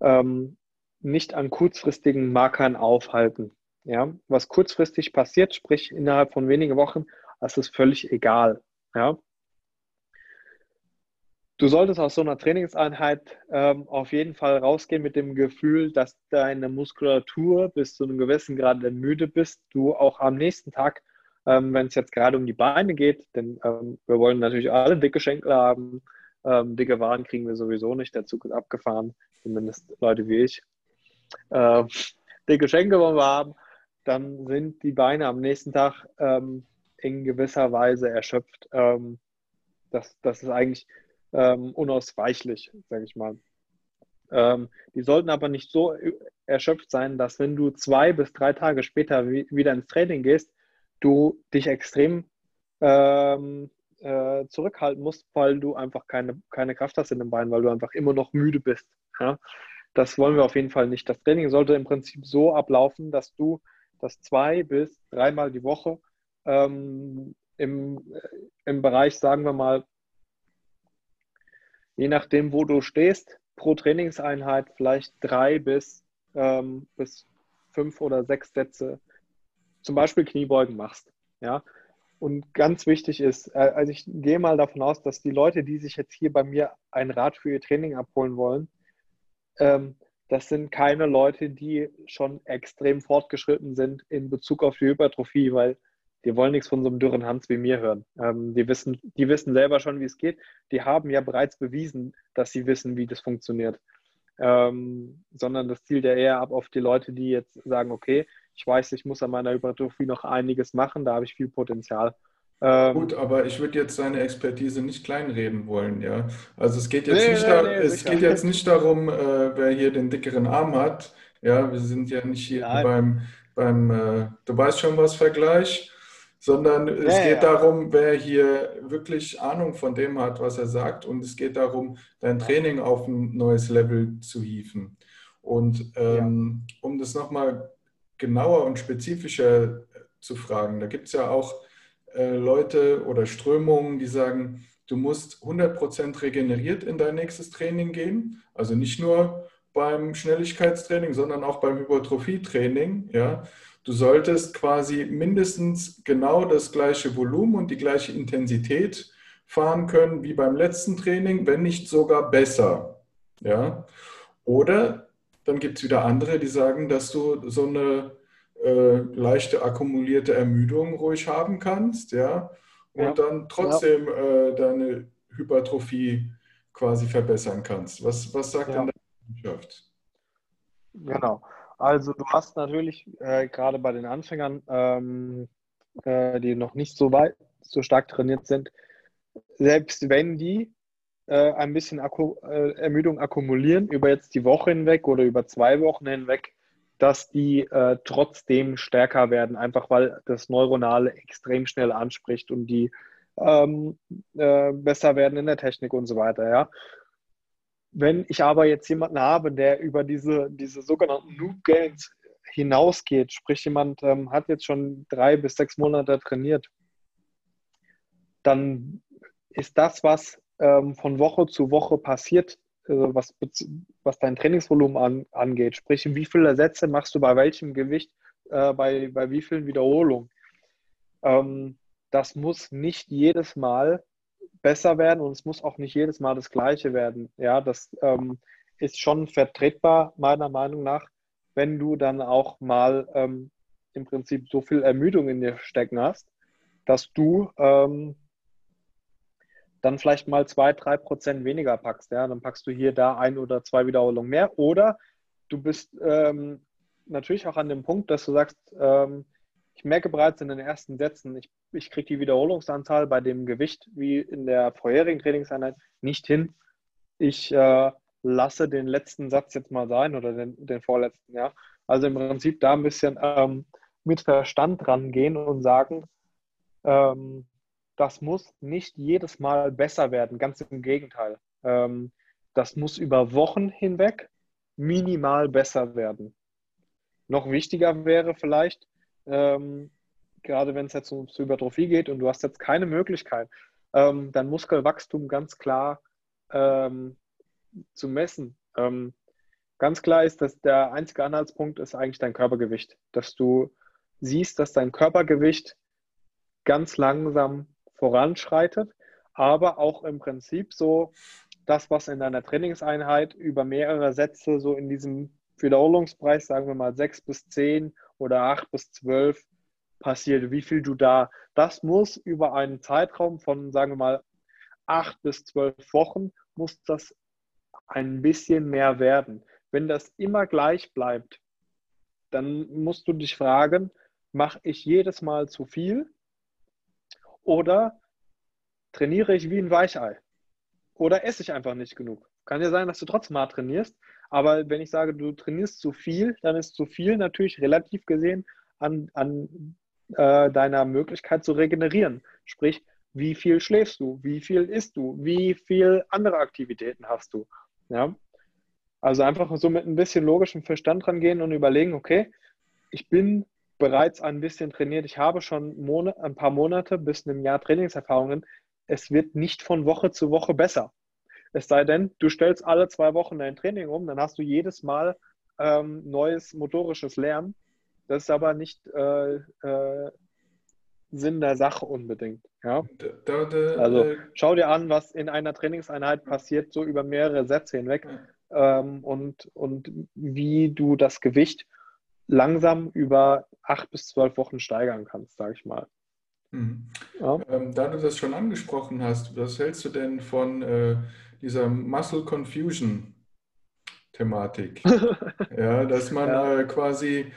ähm, nicht an kurzfristigen Markern aufhalten. Ja, was kurzfristig passiert, sprich innerhalb von wenigen Wochen, das ist völlig egal. Ja. Du solltest aus so einer Trainingseinheit ähm, auf jeden Fall rausgehen mit dem Gefühl, dass deine Muskulatur bis zu einem gewissen Grad müde bist, du auch am nächsten Tag, ähm, wenn es jetzt gerade um die Beine geht, denn ähm, wir wollen natürlich alle dicke Schenkel haben, ähm, dicke Waren kriegen wir sowieso nicht, der Zug ist abgefahren, zumindest Leute wie ich. Äh, dicke Schenkel wollen wir haben dann sind die Beine am nächsten Tag ähm, in gewisser Weise erschöpft. Ähm, das, das ist eigentlich ähm, unausweichlich, sage ich mal. Ähm, die sollten aber nicht so erschöpft sein, dass wenn du zwei bis drei Tage später wieder ins Training gehst, du dich extrem ähm, äh, zurückhalten musst, weil du einfach keine, keine Kraft hast in den Beinen, weil du einfach immer noch müde bist. Ja? Das wollen wir auf jeden Fall nicht. Das Training sollte im Prinzip so ablaufen, dass du dass zwei bis dreimal die Woche ähm, im, äh, im Bereich, sagen wir mal, je nachdem, wo du stehst, pro Trainingseinheit vielleicht drei bis, ähm, bis fünf oder sechs Sätze zum Beispiel Kniebeugen machst. Ja, und ganz wichtig ist, äh, also ich gehe mal davon aus, dass die Leute, die sich jetzt hier bei mir ein Rad für ihr Training abholen wollen, ähm, das sind keine Leute, die schon extrem fortgeschritten sind in Bezug auf die Hypertrophie, weil die wollen nichts von so einem dürren Hans wie mir hören. Ähm, die, wissen, die wissen selber schon, wie es geht. Die haben ja bereits bewiesen, dass sie wissen, wie das funktioniert. Ähm, sondern das zielt ja eher ab auf die Leute, die jetzt sagen, okay, ich weiß, ich muss an meiner Hypertrophie noch einiges machen, da habe ich viel Potenzial. Ähm, Gut, aber ich würde jetzt seine Expertise nicht kleinreden wollen, ja. Also es geht jetzt, nee, nicht, nee, da, nee, es geht jetzt nicht darum, äh, wer hier den dickeren Arm hat. Ja, wir sind ja nicht hier Nein. beim, beim äh, du weißt schon was Vergleich, sondern es ja, geht ja. darum, wer hier wirklich Ahnung von dem hat, was er sagt. Und es geht darum, dein Training auf ein neues Level zu hieven. Und ähm, ja. um das nochmal genauer und spezifischer zu fragen. Da gibt es ja auch äh, Leute oder Strömungen, die sagen, du musst 100% regeneriert in dein nächstes Training gehen. Also nicht nur beim Schnelligkeitstraining, sondern auch beim Hypertrophietraining. Ja? Du solltest quasi mindestens genau das gleiche Volumen und die gleiche Intensität fahren können wie beim letzten Training, wenn nicht sogar besser. Ja? Oder dann gibt es wieder andere, die sagen, dass du so eine äh, leichte akkumulierte Ermüdung ruhig haben kannst, ja, und ja. dann trotzdem ja. äh, deine Hypertrophie quasi verbessern kannst. Was, was sagt ja. denn die Wissenschaft? Genau. Also du hast natürlich äh, gerade bei den Anfängern, ähm, äh, die noch nicht so weit, so stark trainiert sind, selbst wenn die äh, ein bisschen Akku, äh, Ermüdung akkumulieren über jetzt die Woche hinweg oder über zwei Wochen hinweg, dass die äh, trotzdem stärker werden, einfach weil das Neuronale extrem schnell anspricht und die ähm, äh, besser werden in der Technik und so weiter. Ja. Wenn ich aber jetzt jemanden habe, der über diese, diese sogenannten Noob Gains hinausgeht, sprich jemand ähm, hat jetzt schon drei bis sechs Monate trainiert, dann ist das, was ähm, von Woche zu Woche passiert, was, was dein Trainingsvolumen an, angeht. Sprich, wie viele Sätze machst du bei welchem Gewicht, äh, bei, bei wie vielen Wiederholungen. Ähm, das muss nicht jedes Mal besser werden und es muss auch nicht jedes Mal das Gleiche werden. Ja, das ähm, ist schon vertretbar, meiner Meinung nach, wenn du dann auch mal ähm, im Prinzip so viel Ermüdung in dir stecken hast, dass du ähm, dann vielleicht mal zwei, drei Prozent weniger packst. Ja? Dann packst du hier, da ein oder zwei Wiederholungen mehr. Oder du bist ähm, natürlich auch an dem Punkt, dass du sagst, ähm, ich merke bereits in den ersten Sätzen, ich, ich kriege die Wiederholungsanzahl bei dem Gewicht wie in der vorherigen Trainingseinheit nicht hin. Ich äh, lasse den letzten Satz jetzt mal sein oder den, den vorletzten. Ja? Also im Prinzip da ein bisschen ähm, mit Verstand rangehen und sagen, ähm, das muss nicht jedes Mal besser werden, ganz im Gegenteil. Ähm, das muss über Wochen hinweg minimal besser werden. Noch wichtiger wäre vielleicht, ähm, gerade wenn es jetzt um zur Hypertrophie geht und du hast jetzt keine Möglichkeit, ähm, dein Muskelwachstum ganz klar ähm, zu messen. Ähm, ganz klar ist, dass der einzige Anhaltspunkt ist eigentlich dein Körpergewicht, dass du siehst, dass dein Körpergewicht ganz langsam voranschreitet, aber auch im Prinzip so das, was in deiner Trainingseinheit über mehrere Sätze so in diesem Wiederholungspreis, sagen wir mal 6 bis 10 oder 8 bis 12 passiert, wie viel du da, das muss über einen Zeitraum von, sagen wir mal, 8 bis 12 Wochen, muss das ein bisschen mehr werden. Wenn das immer gleich bleibt, dann musst du dich fragen, mache ich jedes Mal zu viel oder trainiere ich wie ein Weichei? Oder esse ich einfach nicht genug? Kann ja sein, dass du trotzdem mal trainierst, aber wenn ich sage, du trainierst zu viel, dann ist zu viel natürlich relativ gesehen an, an äh, deiner Möglichkeit zu regenerieren. Sprich, wie viel schläfst du? Wie viel isst du? Wie viel andere Aktivitäten hast du? Ja? Also einfach so mit ein bisschen logischem Verstand rangehen und überlegen, okay, ich bin bereits ein bisschen trainiert. Ich habe schon Monat, ein paar Monate bis einem Jahr Trainingserfahrungen. Es wird nicht von Woche zu Woche besser. Es sei denn, du stellst alle zwei Wochen dein Training um, dann hast du jedes Mal ähm, neues motorisches Lernen. Das ist aber nicht äh, äh, Sinn der Sache unbedingt. Ja? Da, da, also äh, schau dir an, was in einer Trainingseinheit passiert, so über mehrere Sätze hinweg ähm, und, und wie du das Gewicht langsam über acht bis zwölf Wochen steigern kannst, sage ich mal. Mhm. Ja. Ähm, da du das schon angesprochen hast, was hältst du denn von äh, dieser Muscle Confusion Thematik? ja, dass man ja. Äh, quasi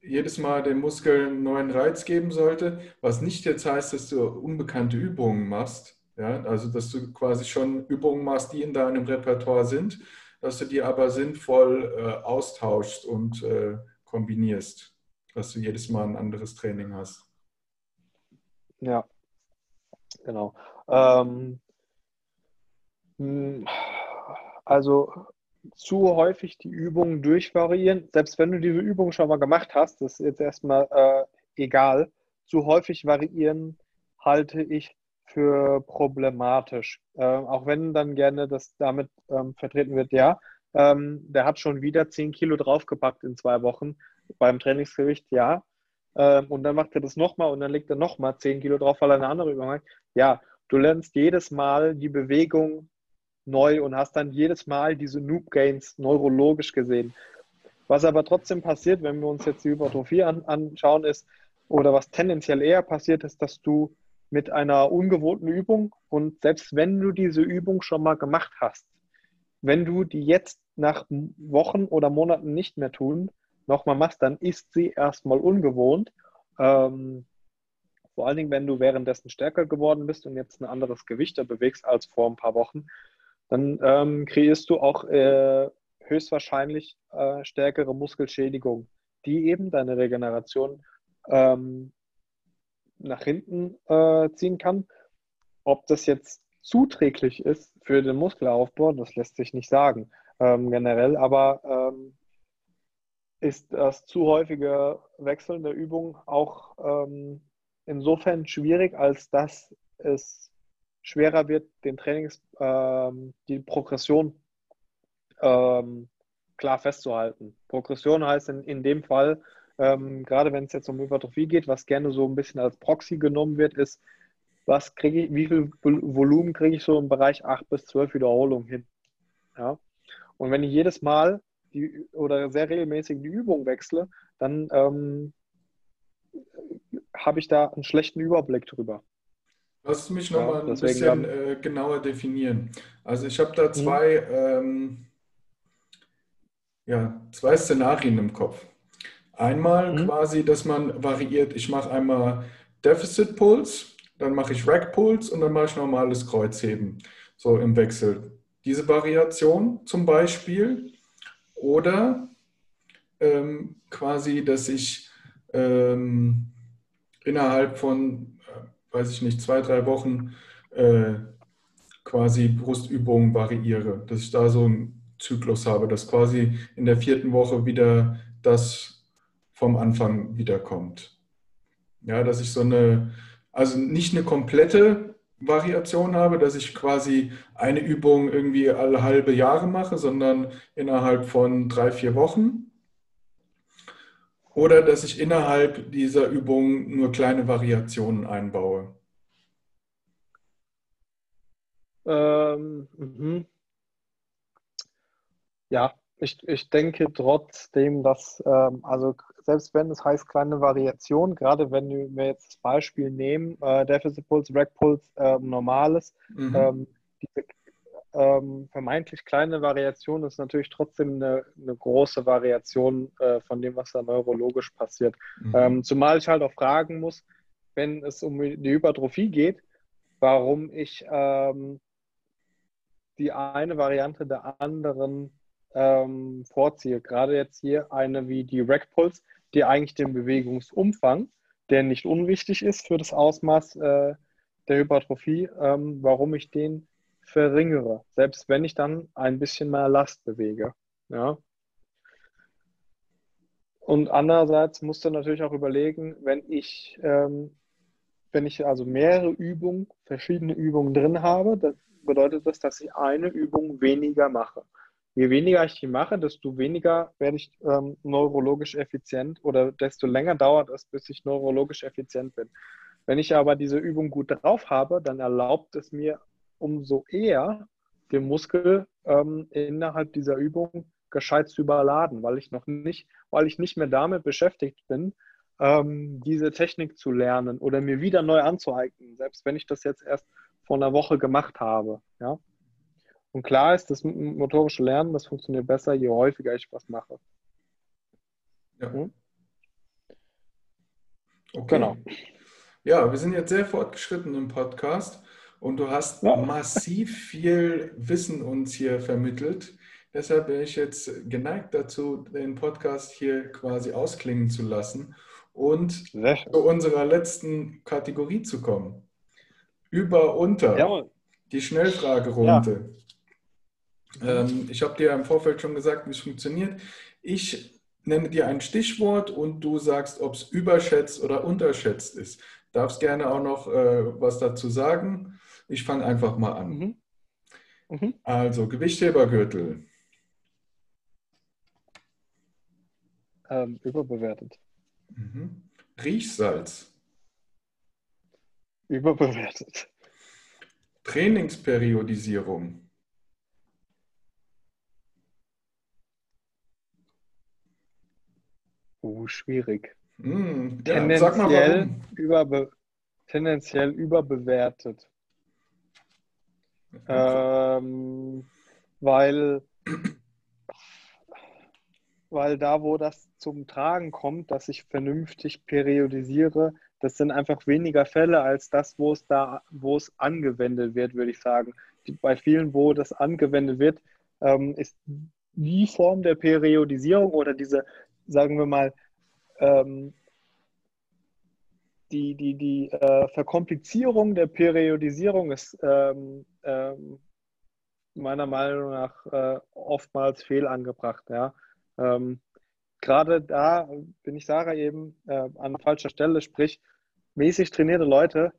jedes Mal dem Muskel einen neuen Reiz geben sollte, was nicht jetzt heißt, dass du unbekannte Übungen machst, ja, also dass du quasi schon Übungen machst, die in deinem Repertoire sind, dass du die aber sinnvoll äh, austauschst und äh, kombinierst, dass du jedes Mal ein anderes Training hast. Ja, genau. Ähm, hm, also zu häufig die Übungen durchvariieren, selbst wenn du diese Übung schon mal gemacht hast, das ist jetzt erstmal äh, egal, zu häufig variieren halte ich für problematisch. Äh, auch wenn dann gerne das damit ähm, vertreten wird, ja, ähm, der hat schon wieder 10 Kilo draufgepackt in zwei Wochen beim Trainingsgewicht, ja. Ähm, und dann macht er das nochmal und dann legt er nochmal 10 Kilo drauf, weil er eine andere Übung macht. Ja, du lernst jedes Mal die Bewegung neu und hast dann jedes Mal diese Noob Gains neurologisch gesehen. Was aber trotzdem passiert, wenn wir uns jetzt die Hypertrophie an, anschauen, ist, oder was tendenziell eher passiert, ist, dass du mit einer ungewohnten Übung und selbst wenn du diese Übung schon mal gemacht hast, wenn du die jetzt nach Wochen oder Monaten nicht mehr tun, nochmal machst, dann ist sie erstmal ungewohnt. Ähm, vor allen Dingen, wenn du währenddessen stärker geworden bist und jetzt ein anderes Gewicht bewegst als vor ein paar Wochen, dann ähm, kreierst du auch äh, höchstwahrscheinlich äh, stärkere Muskelschädigung, die eben deine Regeneration ähm, nach hinten äh, ziehen kann. Ob das jetzt zuträglich ist für den Muskelaufbau, das lässt sich nicht sagen ähm, generell, aber ähm, ist das zu häufige Wechseln der Übung auch ähm, insofern schwierig, als dass es schwerer wird, den Trainings, ähm, die Progression ähm, klar festzuhalten. Progression heißt in, in dem Fall, ähm, gerade wenn es jetzt um Hypertrophie geht, was gerne so ein bisschen als Proxy genommen wird, ist, was kriege ich, wie viel Volumen kriege ich so im Bereich 8 bis 12 Wiederholungen hin. Ja? Und wenn ich jedes Mal die, oder sehr regelmäßig die Übung wechsle, dann ähm, habe ich da einen schlechten Überblick drüber. Lass mich nochmal ja, ein bisschen äh, genauer definieren. Also ich habe da mhm. zwei, ähm, ja, zwei Szenarien im Kopf. Einmal mhm. quasi, dass man variiert. Ich mache einmal Deficit Pulse, dann mache ich Rack Pulse und dann mache ich normales Kreuzheben. So im Wechsel. Diese Variation zum Beispiel. Oder ähm, quasi, dass ich ähm, innerhalb von weiß ich nicht, zwei, drei Wochen äh, quasi Brustübungen variiere, dass ich da so einen Zyklus habe, dass quasi in der vierten Woche wieder das vom Anfang wiederkommt. Ja, dass ich so eine, also nicht eine komplette Variation habe, dass ich quasi eine Übung irgendwie alle halbe Jahre mache, sondern innerhalb von drei, vier Wochen. Oder dass ich innerhalb dieser Übung nur kleine Variationen einbaue. Ähm, mhm. ja, ich, ich denke trotzdem, dass, ähm, also selbst wenn es heißt kleine Variation, gerade wenn wir jetzt das Beispiel nehmen, äh, Deficit Pulse, Rack Pulse, äh, normales, mhm. ähm, diese ähm, vermeintlich kleine Variation ist natürlich trotzdem eine, eine große Variation äh, von dem, was da neurologisch passiert. Mhm. Ähm, zumal ich halt auch fragen muss, wenn es um die Hypertrophie geht, warum ich ähm, die eine Variante der anderen ähm, vorziehe. Gerade jetzt hier eine wie die Rack Pulse, die eigentlich den Bewegungsumfang, der nicht unwichtig ist für das Ausmaß äh, der Hypertrophie, ähm, warum ich den verringere, selbst wenn ich dann ein bisschen mehr Last bewege. Ja. Und andererseits musst du natürlich auch überlegen, wenn ich, ähm, wenn ich also mehrere Übungen, verschiedene Übungen drin habe, dann bedeutet das, dass ich eine Übung weniger mache. Je weniger ich die mache, desto weniger werde ich ähm, neurologisch effizient oder desto länger dauert es, bis ich neurologisch effizient bin. Wenn ich aber diese Übung gut drauf habe, dann erlaubt es mir umso eher, den Muskel ähm, innerhalb dieser Übung gescheit zu überladen, weil ich noch nicht, weil ich nicht mehr damit beschäftigt bin, ähm, diese Technik zu lernen oder mir wieder neu anzueignen, selbst wenn ich das jetzt erst vor einer Woche gemacht habe. Ja? Und klar ist, das motorische Lernen, das funktioniert besser, je häufiger ich was mache. Ja. Hm? Okay. Genau. Ja, wir sind jetzt sehr fortgeschritten im Podcast und du hast ja. massiv viel Wissen uns hier vermittelt. Deshalb bin ich jetzt geneigt dazu, den Podcast hier quasi ausklingen zu lassen und zu unserer letzten Kategorie zu kommen. Über, unter. Jawohl. Die Schnellfragerunde. Ja. Ähm, ich habe dir im Vorfeld schon gesagt, wie es funktioniert. Ich nenne dir ein Stichwort und du sagst, ob es überschätzt oder unterschätzt ist. Darfst gerne auch noch äh, was dazu sagen. Ich fange einfach mal an. Mhm. Mhm. Also Gewichthebergürtel. Ähm, überbewertet. Mhm. Riechsalz. Überbewertet. Trainingsperiodisierung. Oh, schwierig. Mm, ja, tendenziell, überbe tendenziell überbewertet. Ähm, weil weil da, wo das zum Tragen kommt, dass ich vernünftig periodisiere, das sind einfach weniger Fälle als das, wo es da, wo es angewendet wird, würde ich sagen. Die, bei vielen, wo das angewendet wird, ähm, ist die Form der Periodisierung oder diese, sagen wir mal, ähm, die, die, die äh, Verkomplizierung der Periodisierung ist ähm, ähm meiner Meinung nach äh, oftmals fehlangebracht. Ja. Ähm, Gerade da bin ich Sarah eben äh, an falscher Stelle, sprich mäßig trainierte Leute,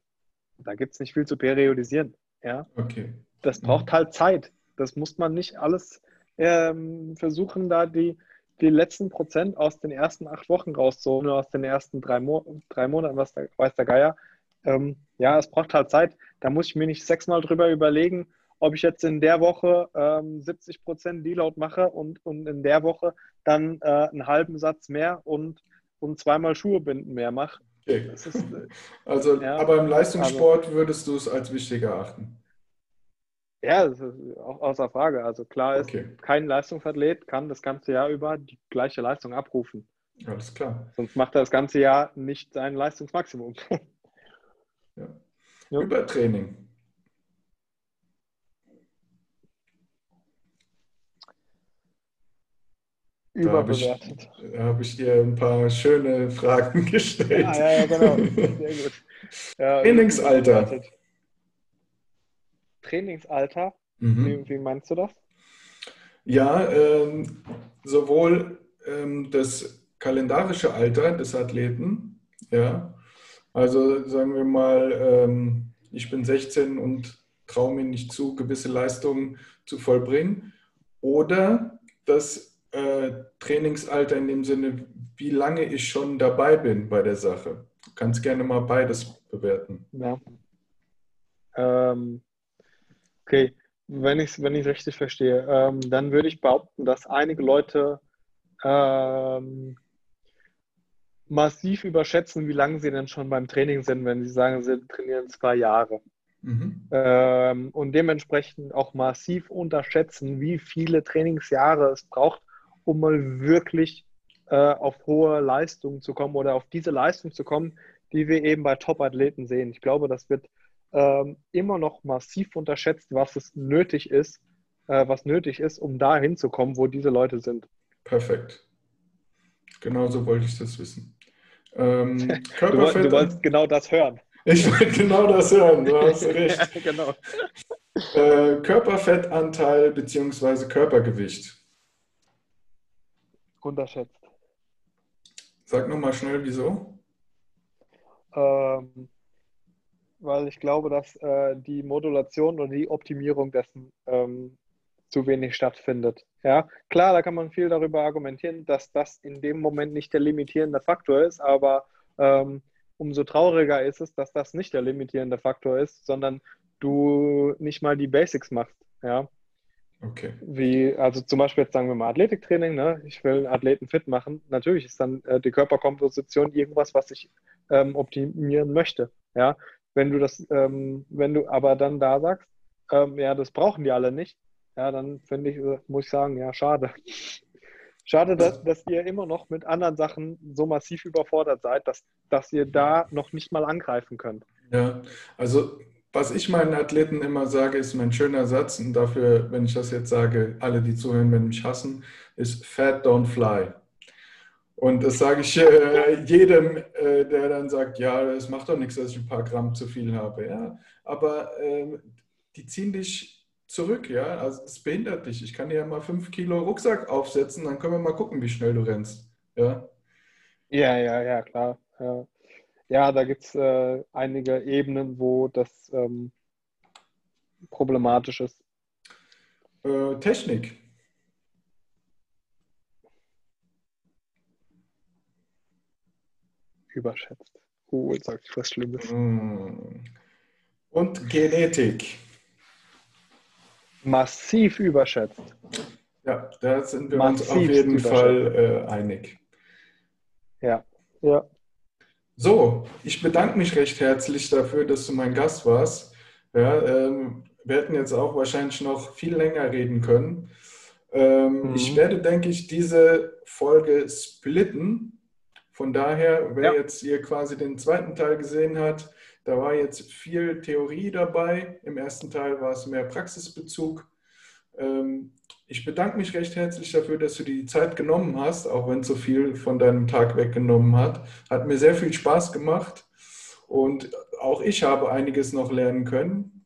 da gibt es nicht viel zu periodisieren. Ja? Okay. Das braucht halt Zeit. Das muss man nicht alles ähm, versuchen, da die, die letzten Prozent aus den ersten acht Wochen rauszuholen, aus den ersten drei, Mo drei Monaten, was der, weiß der Geier. Ähm, ja, es braucht halt Zeit. Da muss ich mir nicht sechsmal drüber überlegen, ob ich jetzt in der Woche ähm, 70% Deload mache und, und in der Woche dann äh, einen halben Satz mehr und, und zweimal Schuhe binden mehr mache. Okay. Ist, äh, also, ja, aber im Leistungssport also, würdest du es als wichtig erachten? Ja, das ist auch außer Frage. Also klar ist, okay. kein Leistungsathlet kann das ganze Jahr über die gleiche Leistung abrufen. Alles klar. Sonst macht er das ganze Jahr nicht sein Leistungsmaximum. Ja. Ja. Übertraining. Überbewertet. Da habe ich, hab dir ein paar schöne Fragen gestellt. Ja, ja, ja genau. Sehr gut. Ja, Trainingsalter. Trainingsalter? Mhm. Wie, wie, meinst du das? Ja, ähm, sowohl ähm, das kalendarische Alter des Athleten, ja, also sagen wir mal, ähm, ich bin 16 und traue mir nicht zu, gewisse Leistungen zu vollbringen, oder das äh, Trainingsalter in dem Sinne, wie lange ich schon dabei bin bei der Sache. Du kannst gerne mal beides bewerten. Ja. Ähm, okay, wenn ich es wenn richtig verstehe, ähm, dann würde ich behaupten, dass einige Leute ähm, massiv überschätzen, wie lange sie denn schon beim Training sind, wenn sie sagen, sie trainieren zwei Jahre. Mhm. Ähm, und dementsprechend auch massiv unterschätzen, wie viele Trainingsjahre es braucht, um mal wirklich äh, auf hohe Leistungen zu kommen oder auf diese Leistung zu kommen, die wir eben bei Top-Athleten sehen. Ich glaube, das wird ähm, immer noch massiv unterschätzt, was es nötig ist, äh, was nötig ist, um da hinzukommen, wo diese Leute sind. Perfekt. Genauso wollte ich das wissen. Ähm, du, du wolltest genau das hören. Ich wollte genau das hören, du hast recht. ja, genau. Äh, Körperfettanteil bzw. Körpergewicht unterschätzt. Sag nochmal schnell, wieso? Ähm, weil ich glaube, dass äh, die Modulation oder die Optimierung dessen ähm, zu wenig stattfindet. Ja, klar, da kann man viel darüber argumentieren, dass das in dem Moment nicht der limitierende Faktor ist, aber ähm, umso trauriger ist es, dass das nicht der limitierende Faktor ist, sondern du nicht mal die Basics machst. Ja. Okay. Wie, also zum Beispiel jetzt sagen wir mal Athletiktraining, ne? ich will einen Athleten fit machen. Natürlich ist dann äh, die Körperkomposition irgendwas, was ich ähm, optimieren möchte. Ja, wenn du das, ähm, wenn du aber dann da sagst, ähm, ja, das brauchen die alle nicht, ja, dann finde ich, äh, muss ich sagen, ja, schade. Schade, dass, dass ihr immer noch mit anderen Sachen so massiv überfordert seid, dass, dass ihr da noch nicht mal angreifen könnt. Ja, also was ich meinen Athleten immer sage, ist mein schöner Satz, und dafür, wenn ich das jetzt sage, alle, die zuhören, werden mich hassen, ist Fat don't fly. Und das sage ich äh, jedem, äh, der dann sagt, ja, es macht doch nichts, dass ich ein paar Gramm zu viel habe. Ja, aber äh, die ziehen dich zurück, ja. Also es behindert dich. Ich kann dir ja mal fünf Kilo Rucksack aufsetzen, dann können wir mal gucken, wie schnell du rennst. Ja, ja, ja, ja klar. Ja, ja da gibt es äh, einige Ebenen, wo das ähm, problematisch ist. Äh, Technik. Überschätzt. Oh, jetzt sag ich was Schlimmes. Mm. Und Genetik. Massiv überschätzt. Ja, da sind wir Massiv uns auf jeden Fall äh, einig. Ja, ja. So, ich bedanke mich recht herzlich dafür, dass du mein Gast warst. Ja, ähm, wir hätten jetzt auch wahrscheinlich noch viel länger reden können. Ähm, mhm. Ich werde, denke ich, diese Folge splitten. Von daher, wer ja. jetzt hier quasi den zweiten Teil gesehen hat, da war jetzt viel Theorie dabei. Im ersten Teil war es mehr Praxisbezug. Ähm, ich bedanke mich recht herzlich dafür, dass du die Zeit genommen hast, auch wenn es so viel von deinem Tag weggenommen hat. Hat mir sehr viel Spaß gemacht und auch ich habe einiges noch lernen können.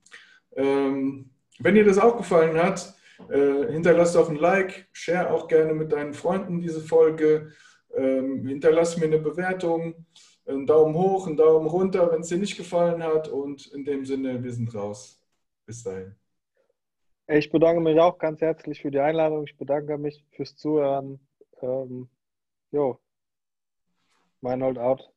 Ähm, wenn dir das auch gefallen hat, äh, hinterlass doch ein Like, share auch gerne mit deinen Freunden diese Folge, ähm, hinterlass mir eine Bewertung einen Daumen hoch, einen Daumen runter, wenn es dir nicht gefallen hat. Und in dem Sinne, wir sind raus. Bis dahin. Ich bedanke mich auch ganz herzlich für die Einladung. Ich bedanke mich fürs Zuhören. Ähm, jo, mein Hold out.